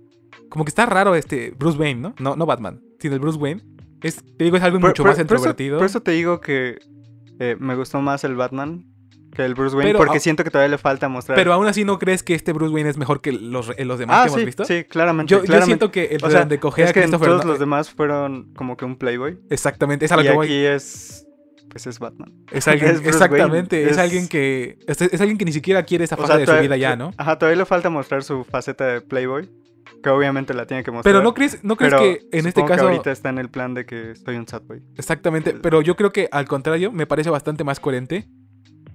como que está raro este Bruce Wayne, ¿no? No, no Batman, sino el Bruce Wayne. Es, te digo, es algo Por- mucho por- más por eso- introvertido. Por eso, te digo que eh, me gustó más el Batman que el Bruce Wayne Pero porque a- siento que todavía le falta mostrar. Pero aún así, ¿no crees que este Bruce Wayne es mejor que los, los demás ah, que hemos visto? sí, claramente. Yo, siento que el O de sea, donde cogea es a que en Christopher todos no- los demás fueron como que un playboy Exactamente, es a lo y que aquí voy. es pues es Batman. Es alguien, es exactamente, Wayne, es, es- alguien que es, es alguien que ni siquiera quiere esa O fase sea, de su vida ya, ¿no? Ajá, todavía le falta mostrar su faceta de playboy, que obviamente la tiene que mostrar. Pero no crees, no crees que en este que caso ahorita está en el plan de que soy un sad boy. exactamente, pero yo creo que al contrario me parece bastante más coherente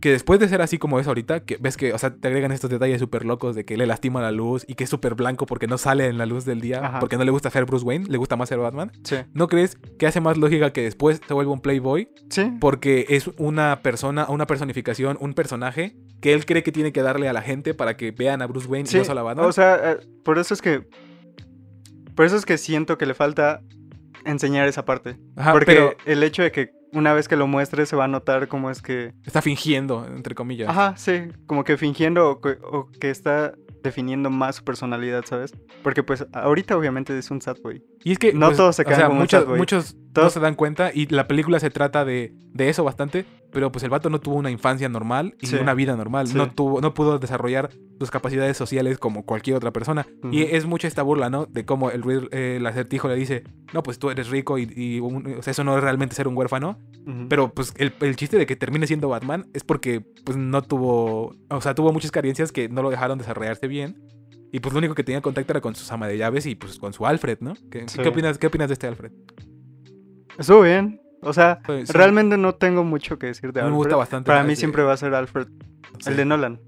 que después de ser así como es ahorita, que ves que, o sea, te agregan estos detalles súper locos de que le lastima la luz y que es súper blanco porque no sale en la luz del día, Ajá. porque no le gusta ser Bruce Wayne, le gusta más ser Batman. Sí. ¿No crees que hace más lógica que después se vuelva un playboy? Sí. Porque es una persona, una personificación, un personaje que él cree que tiene que darle a la gente para que vean a Bruce Wayne y no solo a Batman. O sea, eh, por eso es que. Por eso es que siento que le falta enseñar esa parte. Ajá, Porque pero el hecho de que una vez que lo muestre se va a notar cómo es que. está fingiendo, entre comillas. Ajá, sí. Como que fingiendo o que, o que está definiendo más su personalidad, ¿sabes? Porque pues ahorita obviamente es un sad boy. Y es que No pues, todos se o quedan sea, como un muchos, sad boy. muchos no se dan cuenta y la película se trata de, de eso bastante, pero pues el vato no tuvo una infancia normal y Sí. una vida normal, Sí. no tuvo no pudo desarrollar sus capacidades sociales como cualquier otra persona. Y Ujú. es mucha esta burla, ¿no? De cómo el, eh, el acertijo le dice, no, pues tú eres rico y, y un- o sea, eso no es realmente ser un huérfano, Ujú. pero pues el, el chiste de que termine siendo Batman es porque pues no tuvo, o sea, tuvo muchas carencias que no lo dejaron desarrollarse bien. Y pues lo único que tenía contacto era con su ama de llaves y pues con su Alfred, ¿no? ¿Qué, Sí. ¿qué opinas, ¿Qué opinas de este Alfred? Estuvo bien. O sea, Pues, sí, realmente no tengo mucho que decir de Alfred. me gusta bastante. Para mí siempre va a ser Alfred. sí. El de Nolan.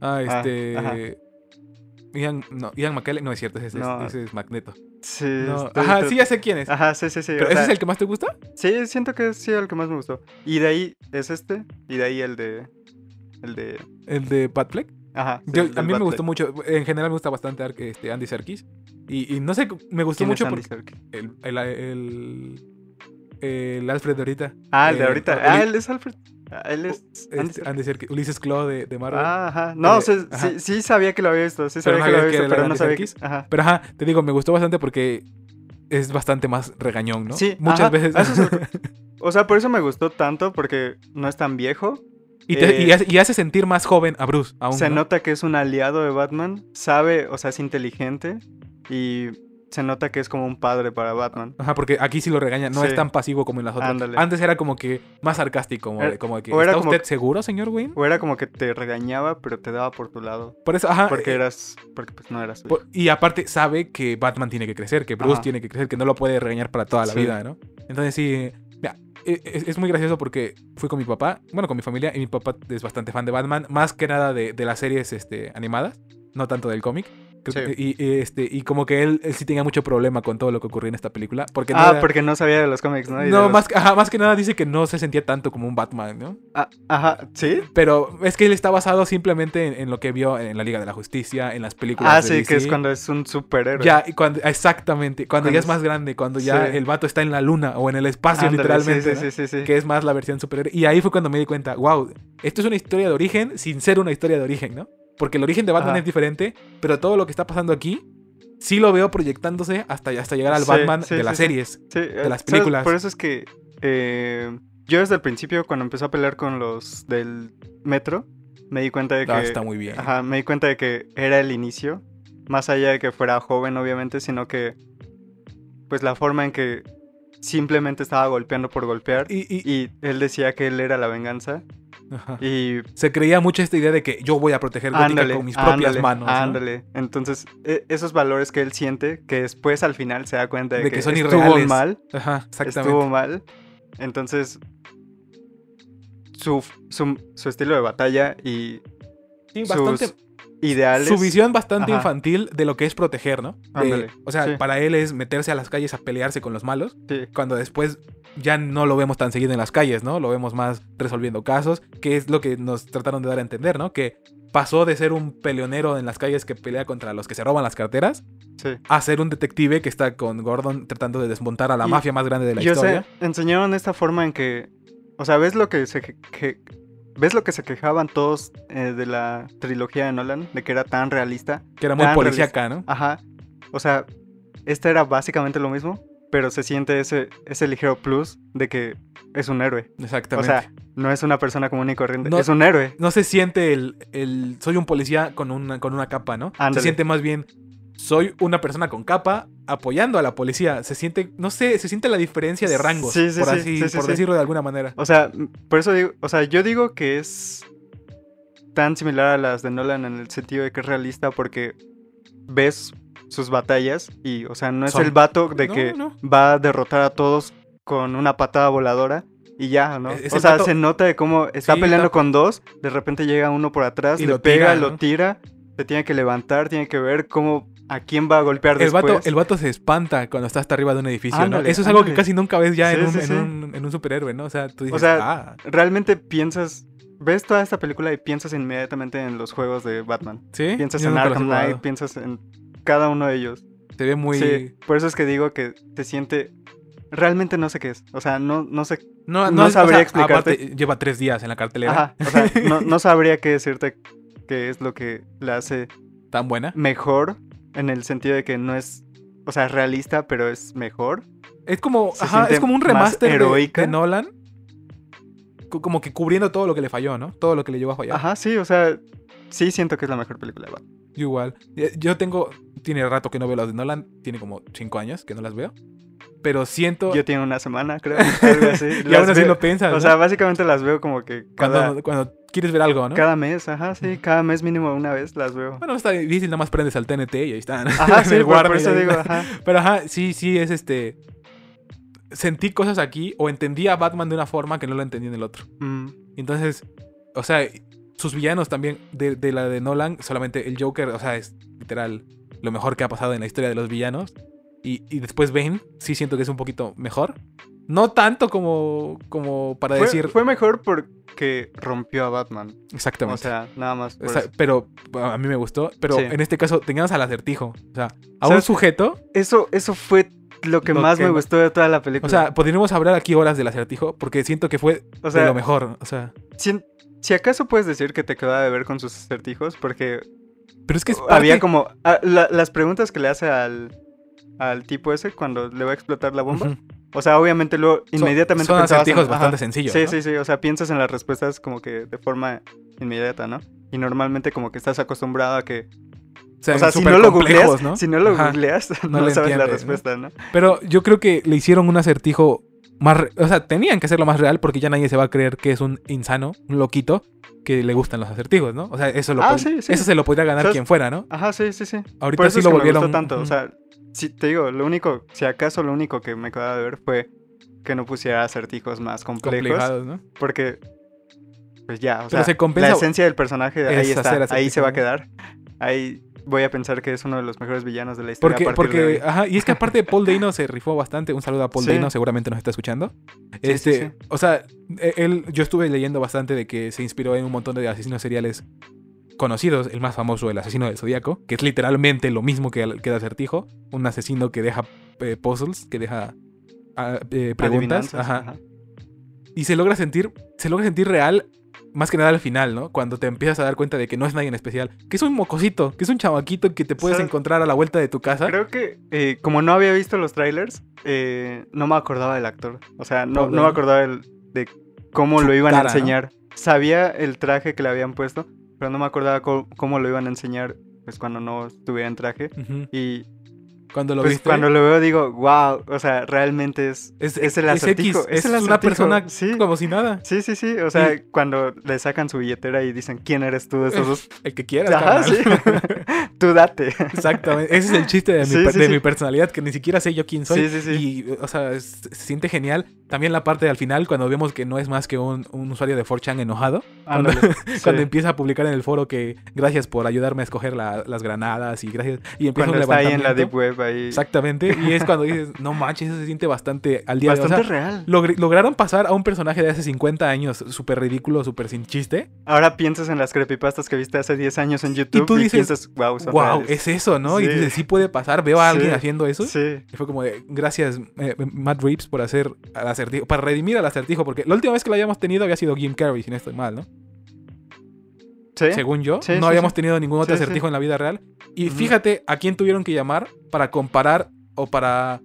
Ah, Ah, este... Ian, no, Ian McKellen, no es cierto, ese, es- No. ese es Magneto. Sí. No, Ajá, sí, ya sé quién es. Ajá, sí, sí, sí. ¿Pero ese sea, es el que más te gusta? Sí, siento que es sí, el que más me gustó. Y de ahí es este. Y de ahí el de. El de. ¿El de Batfleck? Ajá. sí, Yo- el a mí me gustó mucho, en general me gusta bastante este, Andy Serkis. Y, y no sé, me gustó ¿Quién es mucho Andy porque Serkis? el, el, el, el Alfred de ahorita. Ah, el de eh, ahorita. Ah, él es Alfred. Ah, él es. Andy. Andy Serkis, Ulises Claw de, de Marvel. Ah, ajá. No, Eh, o sea, ajá. sí, sí sabía que lo había visto. Sí sabía que lo había visto, pero no sabía que. Ajá. Pero ajá, te digo, me gustó bastante porque es bastante más regañón, ¿no? Sí, Muchas ajá, veces. eso es O sea, por eso me gustó tanto, porque no es tan viejo. y, te- y eh, hace, y hace sentir más joven a Bruce aún. se ¿no? nota que es un aliado de Batman. Sabe, o sea, es inteligente. Y se nota que es como un padre para Batman. Ajá, porque aquí sí lo regaña, no Sí. es tan pasivo como en las otras. Ándale. Antes era como que más sarcástico, como, Era- como que, o era ¿está como- usted seguro, señor Wayne? O era como que te regañaba, pero te daba por tu lado. Por eso, ajá. Porque eh, eras. Porque pues no eras. por- y aparte sabe que Batman tiene que crecer, que Bruce Ajá. tiene que crecer, que no lo puede regañar para toda la Sí. vida, ¿no? Entonces sí, eh, mira, eh, es, es muy gracioso porque fui con mi papá, bueno, con mi familia, y mi papá es bastante fan de Batman, más que nada de, de las series este, animadas, no tanto del cómic. Creo Sí. que- Y, y, este, y como que él, él sí tenía mucho problema con todo lo que ocurría en esta película. Porque no Ah, era- porque no sabía de los cómics, ¿no? Y No, los- más, ajá, más que nada dice que no se sentía tanto como un Batman, ¿no? Ah, ajá, ¿sí? Pero es que él está basado simplemente en, en lo que vio en la Liga de la Justicia, en las películas. Ah, de sí, que es cuando es un superhéroe. Ya, y cuando, exactamente, cuando, Cuando ya es es- más grande, cuando ya Sí. el vato está en la luna o en el espacio literalmente, Sí, ¿no? sí, sí, sí, que es más la versión superior. Y ahí fue cuando me di cuenta, wow, esto es una historia de origen sin ser una historia de origen, ¿no? Porque el origen de Batman Ajá. es diferente, pero todo lo que está pasando aquí sí lo veo proyectándose hasta, hasta llegar al Sí, Batman sí, de las sí. series. Sí, eh, las ¿sabes? películas. Por eso es que eh, yo desde el principio, cuando empezó a pelear con los del metro, me di cuenta de que... Ah, está muy bien. Ajá, me di cuenta de que era el inicio. Más allá de que fuera joven, obviamente, sino que... Pues la forma en que simplemente estaba golpeando por golpear. Y, y- Y él decía que él era la venganza. Ajá. Y se creía mucho esta idea de que yo voy a proteger Gótica ándale, con mis propias ándale, manos. ¿no? Ándale. Entonces, e- esos valores que él siente, que después al final se da cuenta de, De que son estuvo irreales. mal. Ajá, exactamente. estuvo mal. Entonces, su, su, su estilo de batalla y Sí, sus bastante. Ideales. Su visión bastante Ajá. infantil de lo que es proteger, ¿no? De- o sea, sí. para él es meterse a las calles a pelearse con los malos, Sí, cuando después ya no lo vemos tan seguido en las calles, ¿no? Lo vemos más resolviendo casos, que es lo que nos trataron de dar a entender, ¿no? Que pasó de ser un peleonero en las calles que pelea contra los que se roban las carteras sí. a ser un detective que está con Gordon tratando de desmontar a la Y- mafia más grande de la Yo historia. sé, enseñaron esta forma en que, o sea, ves lo que se que- ves lo que se quejaban todos eh, de la trilogía de Nolan, de que era tan realista. Que era muy policíaca, ¿no? Ajá. O sea, esta era básicamente lo mismo, pero se siente ese ese ligero plus de que es un héroe. O Exactamente. sea, no es una persona común y corriente, No- es un héroe. no se siente el, el soy un policía con una, con una capa, ¿no? Se siente más bien soy una persona con capa apoyando a la policía. Se siente, no sé, se siente la diferencia de rangos, Sí, sí, por, sí, así, sí, por decirlo de alguna manera. O sea, por eso digo, o sea, yo digo que es tan similar a las de Nolan en el sentido de que es realista porque ves sus batallas y, o sea, no es Son- el vato de No, que no. va a derrotar a todos con una patada voladora y ya, ¿no? Es- o sea, vato- se nota de cómo está peleando está- con dos, de repente llega uno por atrás, Y le lo pega, tira, lo tira, se tiene que levantar, tiene que ver cómo a quién va a golpear El después. vato, el vato se espanta cuando está hasta arriba de un edificio, Eso es algo que casi nunca ves ya en, un, sí, en un- en un superhéroe, ¿no? O sea, tú dices, sea, ah, Realmente piensas, ves toda esta película y piensas inmediatamente en los juegos de Batman. ¿sí? Piensas Yo en Arkham Knight, piensas en cada uno de ellos. Se ve muy... Sí, por eso es que digo que te siente... Realmente no sé qué es. O sea, no, no sé... No, no o sabría sea, explicarte. aparte, lleva tres días en la cartelera. Ajá, o sea, no, no sabría qué decirte qué es lo que la hace Tan buena. mejor en el sentido de que no es... O sea, es realista, pero es mejor. Es como, Se ajá, es como un remaster de- de, Nolan. Como que cubriendo todo lo que le falló, ¿no? Todo lo que le llevó a fallar. Ajá, sí, o sea, sí siento que es la mejor película de Batman. Yo igual. Eh, Yo tengo. Tiene rato que no veo las de Nolan. Tiene como cinco años que no las veo. Pero siento. Yo tengo una semana, creo, algo así. y aún así lo piensas. O ¿no? sea, básicamente las veo como que cada, cuando, cuando quieres ver algo, ¿no? cada mes, ajá, sí, cada mes mínimo una vez las veo. Bueno, no está difícil, nada más prendes al TNT y ahí están. Ajá, sí, por, por eso digo, ajá. Pero ajá, sí, sí, es este. Sentí cosas aquí o entendí a Batman de una forma que no lo entendí en el otro. Mm, Entonces, o sea, sus villanos también de, de la de Nolan, solamente el Joker, o sea, es literal lo mejor que ha pasado en la historia de los villanos. Y, y después Bane, sí siento que es un poquito mejor. No tanto como, como para fue, decir. fue mejor porque rompió a Batman. exactamente. O sea, nada más. O sea, pero a mí me gustó. Pero Sí. en este caso teníamos al acertijo. O sea, a ¿Sabes? un sujeto. eso, eso fue lo que Lo más que me gustó de toda la película. O sea, podríamos hablar aquí horas del acertijo porque siento que fue O sea, de lo mejor. O sea, si acaso puedes decir que te quedaba de ver con sus acertijos, porque pero es que es había como ah, la- las preguntas que le hace al, al tipo ese cuando le va a explotar la bomba. O sea, obviamente luego Son- inmediatamente son pensabas acertijos en- bastante sencillos, Sí, ¿no? sí, sí. O sea, piensas en las respuestas como que de forma inmediata, ¿no? Y normalmente como que estás acostumbrado a que... O sea, o sea, si no lo googleas, ¿no? si no lo Ajá. googleas, no, le sabes la ¿no? respuesta, ¿no? Pero yo creo que le hicieron un acertijo más... O sea, tenían que hacerlo más real porque ya nadie se va a creer que es un insano, un loquito, que le gustan los acertijos, ¿no? O sea, eso, lo Ah, pod- sí, sí. eso se lo podría ganar ¿Sabes? quien fuera, ¿no? Ajá, sí, sí, sí. Ahorita Por eso sí es lo que me volvieron... gustó tanto. O sea, sí, te digo, lo único, si acaso lo único que me quedaba de ver fue que no pusiera acertijos más complejos. complicados, ¿no? Porque, pues ya, o Pero sea, se compensa- la esencia del personaje ahí Es hacer está, ahí se va a quedar. Ahí voy a pensar que es uno de los mejores villanos de la historia. Porque, a partir de porque, ajá, y es que aparte Paul Dano se rifó bastante. Un saludo a Paul Sí. Dano, seguramente nos está escuchando. Sí, Este, sí, o sea, e- él, yo estuve leyendo bastante de que se inspiró en un montón de asesinos seriales conocidos. El más famoso, el asesino del Zodíaco, que es literalmente lo mismo que, el- que el acertijo. Un asesino que deja eh, puzzles, que deja ah, eh, preguntas. Ajá. ajá. Y se logra sentir, se logra sentir real. Más que nada al final, ¿no? Cuando te empiezas a dar cuenta de que no es nadie en especial. Que es un mocosito, que es un chamaquito que te puedes ¿Sabes? encontrar a la vuelta de tu casa. Creo que, eh, como no había visto los trailers, eh, no me acordaba del actor. O sea, no, no me acordaba del- de cómo Su lo iban cara, a ¿no? enseñar. Sabía el traje que le habían puesto, pero no me acordaba co- cómo, lo iban a enseñar pues cuando no estuviera en traje. Y Cuando lo pues, viste. cuando lo veo digo, wow, o sea, realmente es, Es, es el es acertijo. X, es, el una persona Sí, como si nada. sí, sí, sí. O sea, cuando le sacan su billetera y dicen, ¿quién eres tú de estos dos? El que quieras. Ajá, sí. tú date. Exactamente. Ese es el chiste de, mi, de mi personalidad, que ni siquiera sé yo quién soy. Sí, sí, sí. Y, o sea, se siente genial. También la parte al final, cuando vemos que no es más que un, un usuario de 4chan enojado. Cuando, empieza a publicar en el foro que gracias por ayudarme a escoger la- las granadas y gracias. Y empieza Cuando un está ahí en la deep web, ahí. Exactamente. Y es cuando dices, no manches, eso se siente bastante al día de Bastante hoy. O sea, real. logr- lograron pasar a un personaje de hace 50 años súper ridículo, súper sin chiste. Ahora piensas en las creepypastas que viste hace 10 años en YouTube y, tú dices, piensas, wow, son Wow, reales". es eso, ¿no? Y dices, sí puede pasar. Veo a alguien Sí. haciendo eso. Sí, Y fue como de, gracias eh, Matt Reeves por hacer al acertijo, para redimir al acertijo, porque la última vez que lo habíamos tenido había sido Jim Carrey, si no estoy mal, ¿no? Sí. Según yo, Sí, no sí, habíamos tenido ningún otro acertijo en la vida real. Y fíjate a quién tuvieron que llamar para comparar o para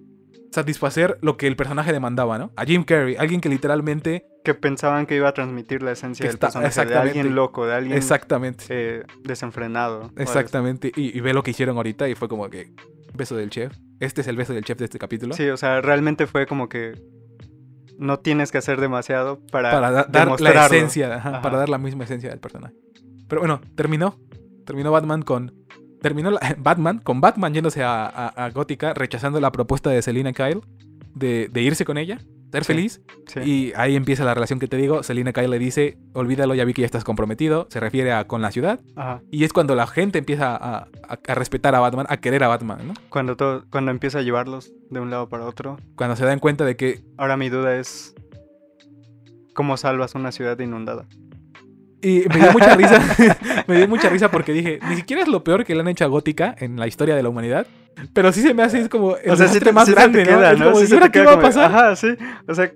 satisfacer lo que el personaje demandaba, ¿no? A Jim Carrey, alguien que literalmente... Que pensaban que iba a transmitir la esencia del personaje, de alguien loco, de alguien Exactamente. eh, desenfrenado. Exactamente. Y, y ve lo que hicieron ahorita y fue como que... Beso del chef. Este es el beso del chef de este capítulo. Sí, o sea, realmente fue como que no tienes que hacer demasiado para, para da- dar la esencia, ajá, Ajá. para dar la misma esencia del personaje. Pero bueno, terminó. Terminó Batman con. Terminó la- Batman con Batman yéndose a, a, a Gótica, rechazando la propuesta de Selina Kyle de, de irse con ella. ser Sí. feliz. Sí. Y ahí empieza la relación que te digo. Selina Kyle le dice, olvídalo, ya vi que ya estás comprometido. Se refiere a con la ciudad. Ajá. Y es cuando la gente empieza a, a- a respetar a Batman, a querer a Batman, ¿no? Cuando, todo, cuando empieza a llevarlos de un lado para otro. Cuando se dan cuenta de que... Ahora mi duda es... ¿Cómo salvas una ciudad inundada? Y me dio mucha risa, me dio mucha risa porque dije, ni siquiera es lo peor que le han hecho a Gótica en la historia de la humanidad, pero sí se me hace es como el o sea, sí te, más sí grande, te ¿no? queda, Es ¿no? como, Sí ¿y se ahora te qué queda va a pasar? Ajá, sí. O sea...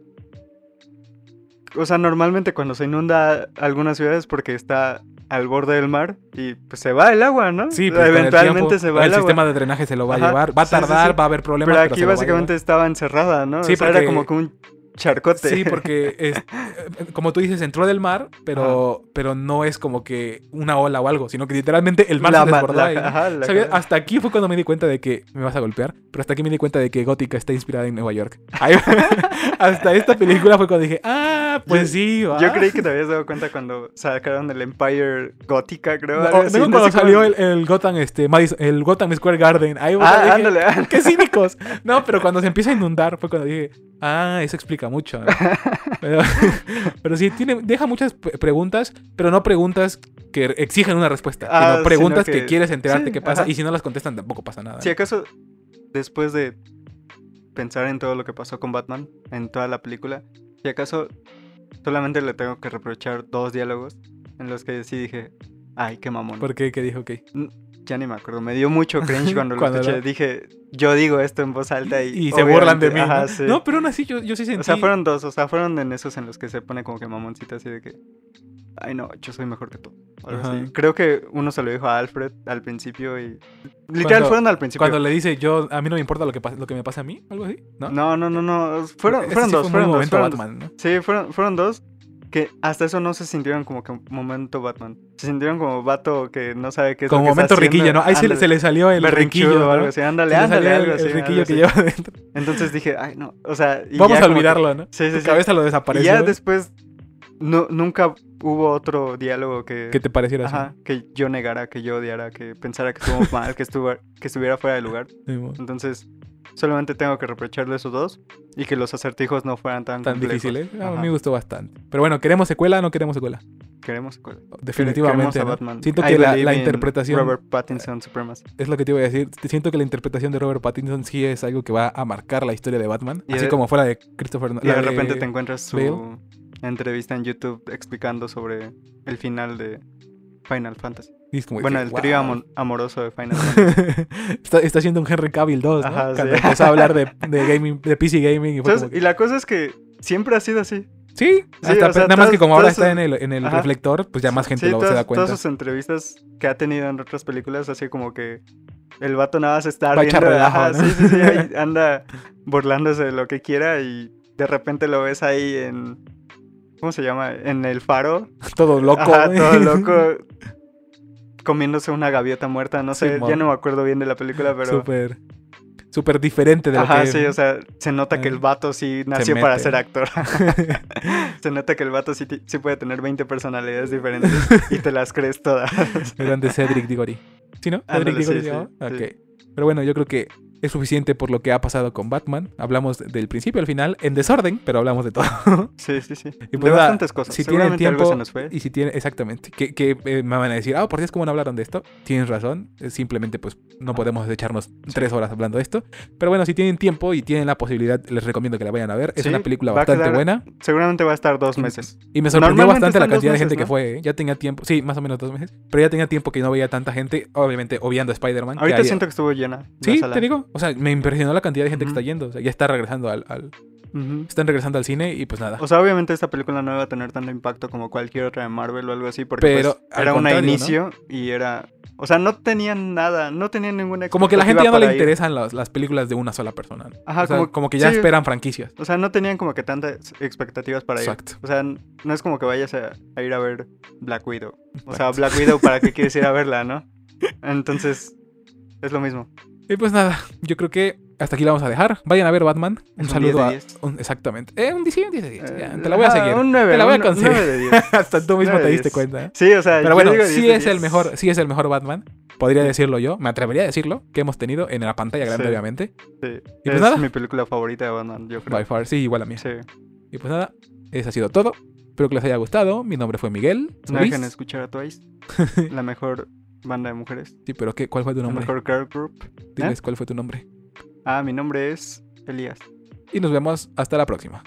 O sea, normalmente cuando se inunda alguna ciudad es porque está al borde del mar y pues se va el agua, ¿no? Sí, O sea, pues, eventualmente tiempo, se va el el agua. sistema de drenaje se lo va a Ajá, llevar, va a sí, sí, tardar, sí. va a haber problemas, Pero pero, aquí básicamente estaba encerrada, ¿no? Sí, o sea, era como que un charcote. Sí, porque es- eh, como tú dices, entró del mar, pero, pero no es como que una ola o algo, sino que literalmente el mar La se desbordó la-. Hasta aquí fue cuando me di cuenta de que me vas a golpear, pero hasta aquí me di cuenta de que Gótica está inspirada en Nueva York. Ahí- hasta esta película fue cuando dije, ah, pues sí, va. Yo creí que te habías dado cuenta cuando sacaron el Empire Gótica, creo. No, así, cuando sé cómo- salió el, el Gotham, este, Madison- el Gotham Square Garden. Ahí Ah, dije, ándale, ándale. ¡Qué cínicos! No, pero cuando se empieza a inundar fue cuando dije, ah, eso explica mucho. ¿no? Pero, pero sí, tiene, deja muchas pre- preguntas, pero no preguntas que exigen una respuesta, Ah, sino preguntas sino que, que- quieres enterarte sí, qué pasa ajá. y si no las contestan tampoco pasa nada. Si ¿no? acaso, después de pensar en todo lo que pasó con Batman, en toda la película, si acaso solamente le tengo que reprochar dos diálogos en los que sí dije, ay, qué mamón. ¿Por qué? ¿Qué dijo? Ok. Ya ni me acuerdo, me dio mucho cringe cuando, Cuando lo escuché. lo- Dije, yo digo esto en voz alta y... Y se burlan de mí. ¿no? Ajá, sí. No, pero aún así yo, yo sí sentí... O sea, fueron dos, o sea, fueron en esos en los que se pone como que mamoncita así de que, ay no, yo soy mejor que tú. así. Creo que uno se lo dijo a Alfred al principio y... Literal, Cuando- fueron al principio. Cuando le dice yo, a mí no me importa lo que, pasa- lo que me pasa a mí, algo así, ¿no? No, no, no, no, fueron, fueron sí dos, fue fueron dos, fueron. Batman, ¿no? Sí, fueron, fueron dos que hasta eso no se sintieron como que momento Batman. Se sintieron como vato que no sabe qué es Como lo que está momento riquillo, haciendo. ¿no? Ahí se, le- se le salió el riquillo, o algo así. Ándale, ándale, el- algo así. el riquillo algo que lleva dentro. Entonces dije, ay no, o sea... y Vamos a que- olvidarlo, ¿no? Sí, sí, Tu sí. cabeza lo Y desapareció. ya después no, nunca hubo otro diálogo que... ¿Qué te pareciera así? Que yo negara, que yo odiara, que pensara que estuvo mal, que, estuvo, que estuviera fuera de lugar. Sí, Entonces, solamente tengo que reprocharle esos dos y que los acertijos no fueran tan, Tan complejos. difícil, ¿eh? A mí me gustó bastante. Pero bueno, ¿queremos secuela o no queremos secuela? Queremos secuela. Definitivamente. Queremos a ¿no? Batman. Siento I que la, la interpretación, Robert Pattinson Supremacy. es lo que te iba a decir, siento que la interpretación de Robert Pattinson sí es algo que va a marcar la historia de Batman. Y así de- como fuera de Christopher Y la de repente te encuentras su Bale. Entrevista en YouTube explicando sobre el final de Final Fantasy. como bueno, el trío amoroso de Final Fantasy. está, está haciendo un Henry Cavill 2, ¿no? Ajá, Cuando sí. empezó a hablar de, de gaming, de PC gaming y fue ¿Sabes? como que- Y la cosa es que siempre ha sido así. Sí, Sí, hasta o sea, nada más que como ahora está en el, en el Ajá. reflector, pues ya más gente Sí, lo todas, se da cuenta. Todas sus entrevistas que ha tenido en otras películas, así como que el vato nada más está riendo. relajo, ajá, ¿no? sí, sí, sí, ahí anda burlándose de lo que quiera y de repente lo ves ahí en... ¿Cómo se llama? En el faro. Todo loco. Ajá, güey. todo loco. comiéndose una gaviota muerta. No sé, ya no me acuerdo bien de la película, pero... Súper, súper diferente de lo Ajá, que sí, o sea, se nota que Eh, el vato sí nació para ser actor. se nota que el vato sí, puede tener 20 personalidades diferentes y te las crees todas. Grande Cedric Diggory. ¿Sí, no? Cedric Diggory sí, sí. Ok. Pero bueno, yo creo que es suficiente por lo que ha pasado con Batman. Hablamos del principio al final, en desorden, pero hablamos de todo. Sí, sí, sí. Y de pues bastantes cosas. si tienen Seguramente algo tiempo se nos fue. y si tiene exactamente que, que eh, me van a decir ah por Dios cómo no hablaron de esto tienes razón eh, simplemente pues no podemos echarnos tres horas hablando de esto pero bueno si tienen tiempo y tienen la posibilidad les recomiendo que la vayan a ver es Sí, una película bastante quedar- buena Seguramente va a estar dos meses. y me sorprendió bastante la cantidad de gente que fue ¿eh? ya tenía tiempo sí más o menos dos meses pero ya tenía tiempo que no veía tanta gente obviamente obviando a Spider-Man Ahorita siento que estuvo llena. sí te digo o sea me impresionó la cantidad de gente que está yendo o sea ya está regresando al, están regresando al cine y pues nada O sea, obviamente esta película no iba a tener tanto impacto como cualquier otra de Marvel o algo así, porque Pero, pues, era un inicio y era... O sea, no tenían nada, no tenían ninguna como que la gente ya no le ir. interesan las, las películas de una sola persona ¿no? Ajá, O sea, como- como que ya sí. esperan franquicias O sea, no tenían como que tantas expectativas para Exacto. ir. O sea, no es como que vayas a, a ir a ver Black Widow. O sea. Black Widow, ¿para qué quieres ir a verla, no? Entonces, es lo mismo. Y pues nada, yo creo que hasta aquí la vamos a dejar. Vayan a ver Batman. Un un saludo 10 de a. 10. un- exactamente. Eh, un 10, sí, un 10 de 10. ya, te la voy a seguir. Un 9, te la voy a un, conseguir. 9 de 10. Hasta tú mismo te diste 10. cuenta. ¿eh? Sí, o sea, Pero bueno, digo 10 sí es el 10. mejor, sí es el mejor Batman. podría Sí. decirlo yo, me atrevería a decirlo, que hemos tenido en la pantalla grande, Sí. obviamente. Sí. Y pues es nada. mi película favorita de Batman, yo creo. By far, sí, igual a mí. Sí. Y pues nada, eso ha sido todo. Espero que les haya gustado. Mi nombre fue Miguel. No dejen escuchar a Twice, la mejor banda de mujeres. Sí, pero ¿qué, ¿cuál fue tu nombre? mejor girl group. Diles cuál fue tu nombre. Ah, mi nombre es Elías. Y nos vemos hasta la próxima.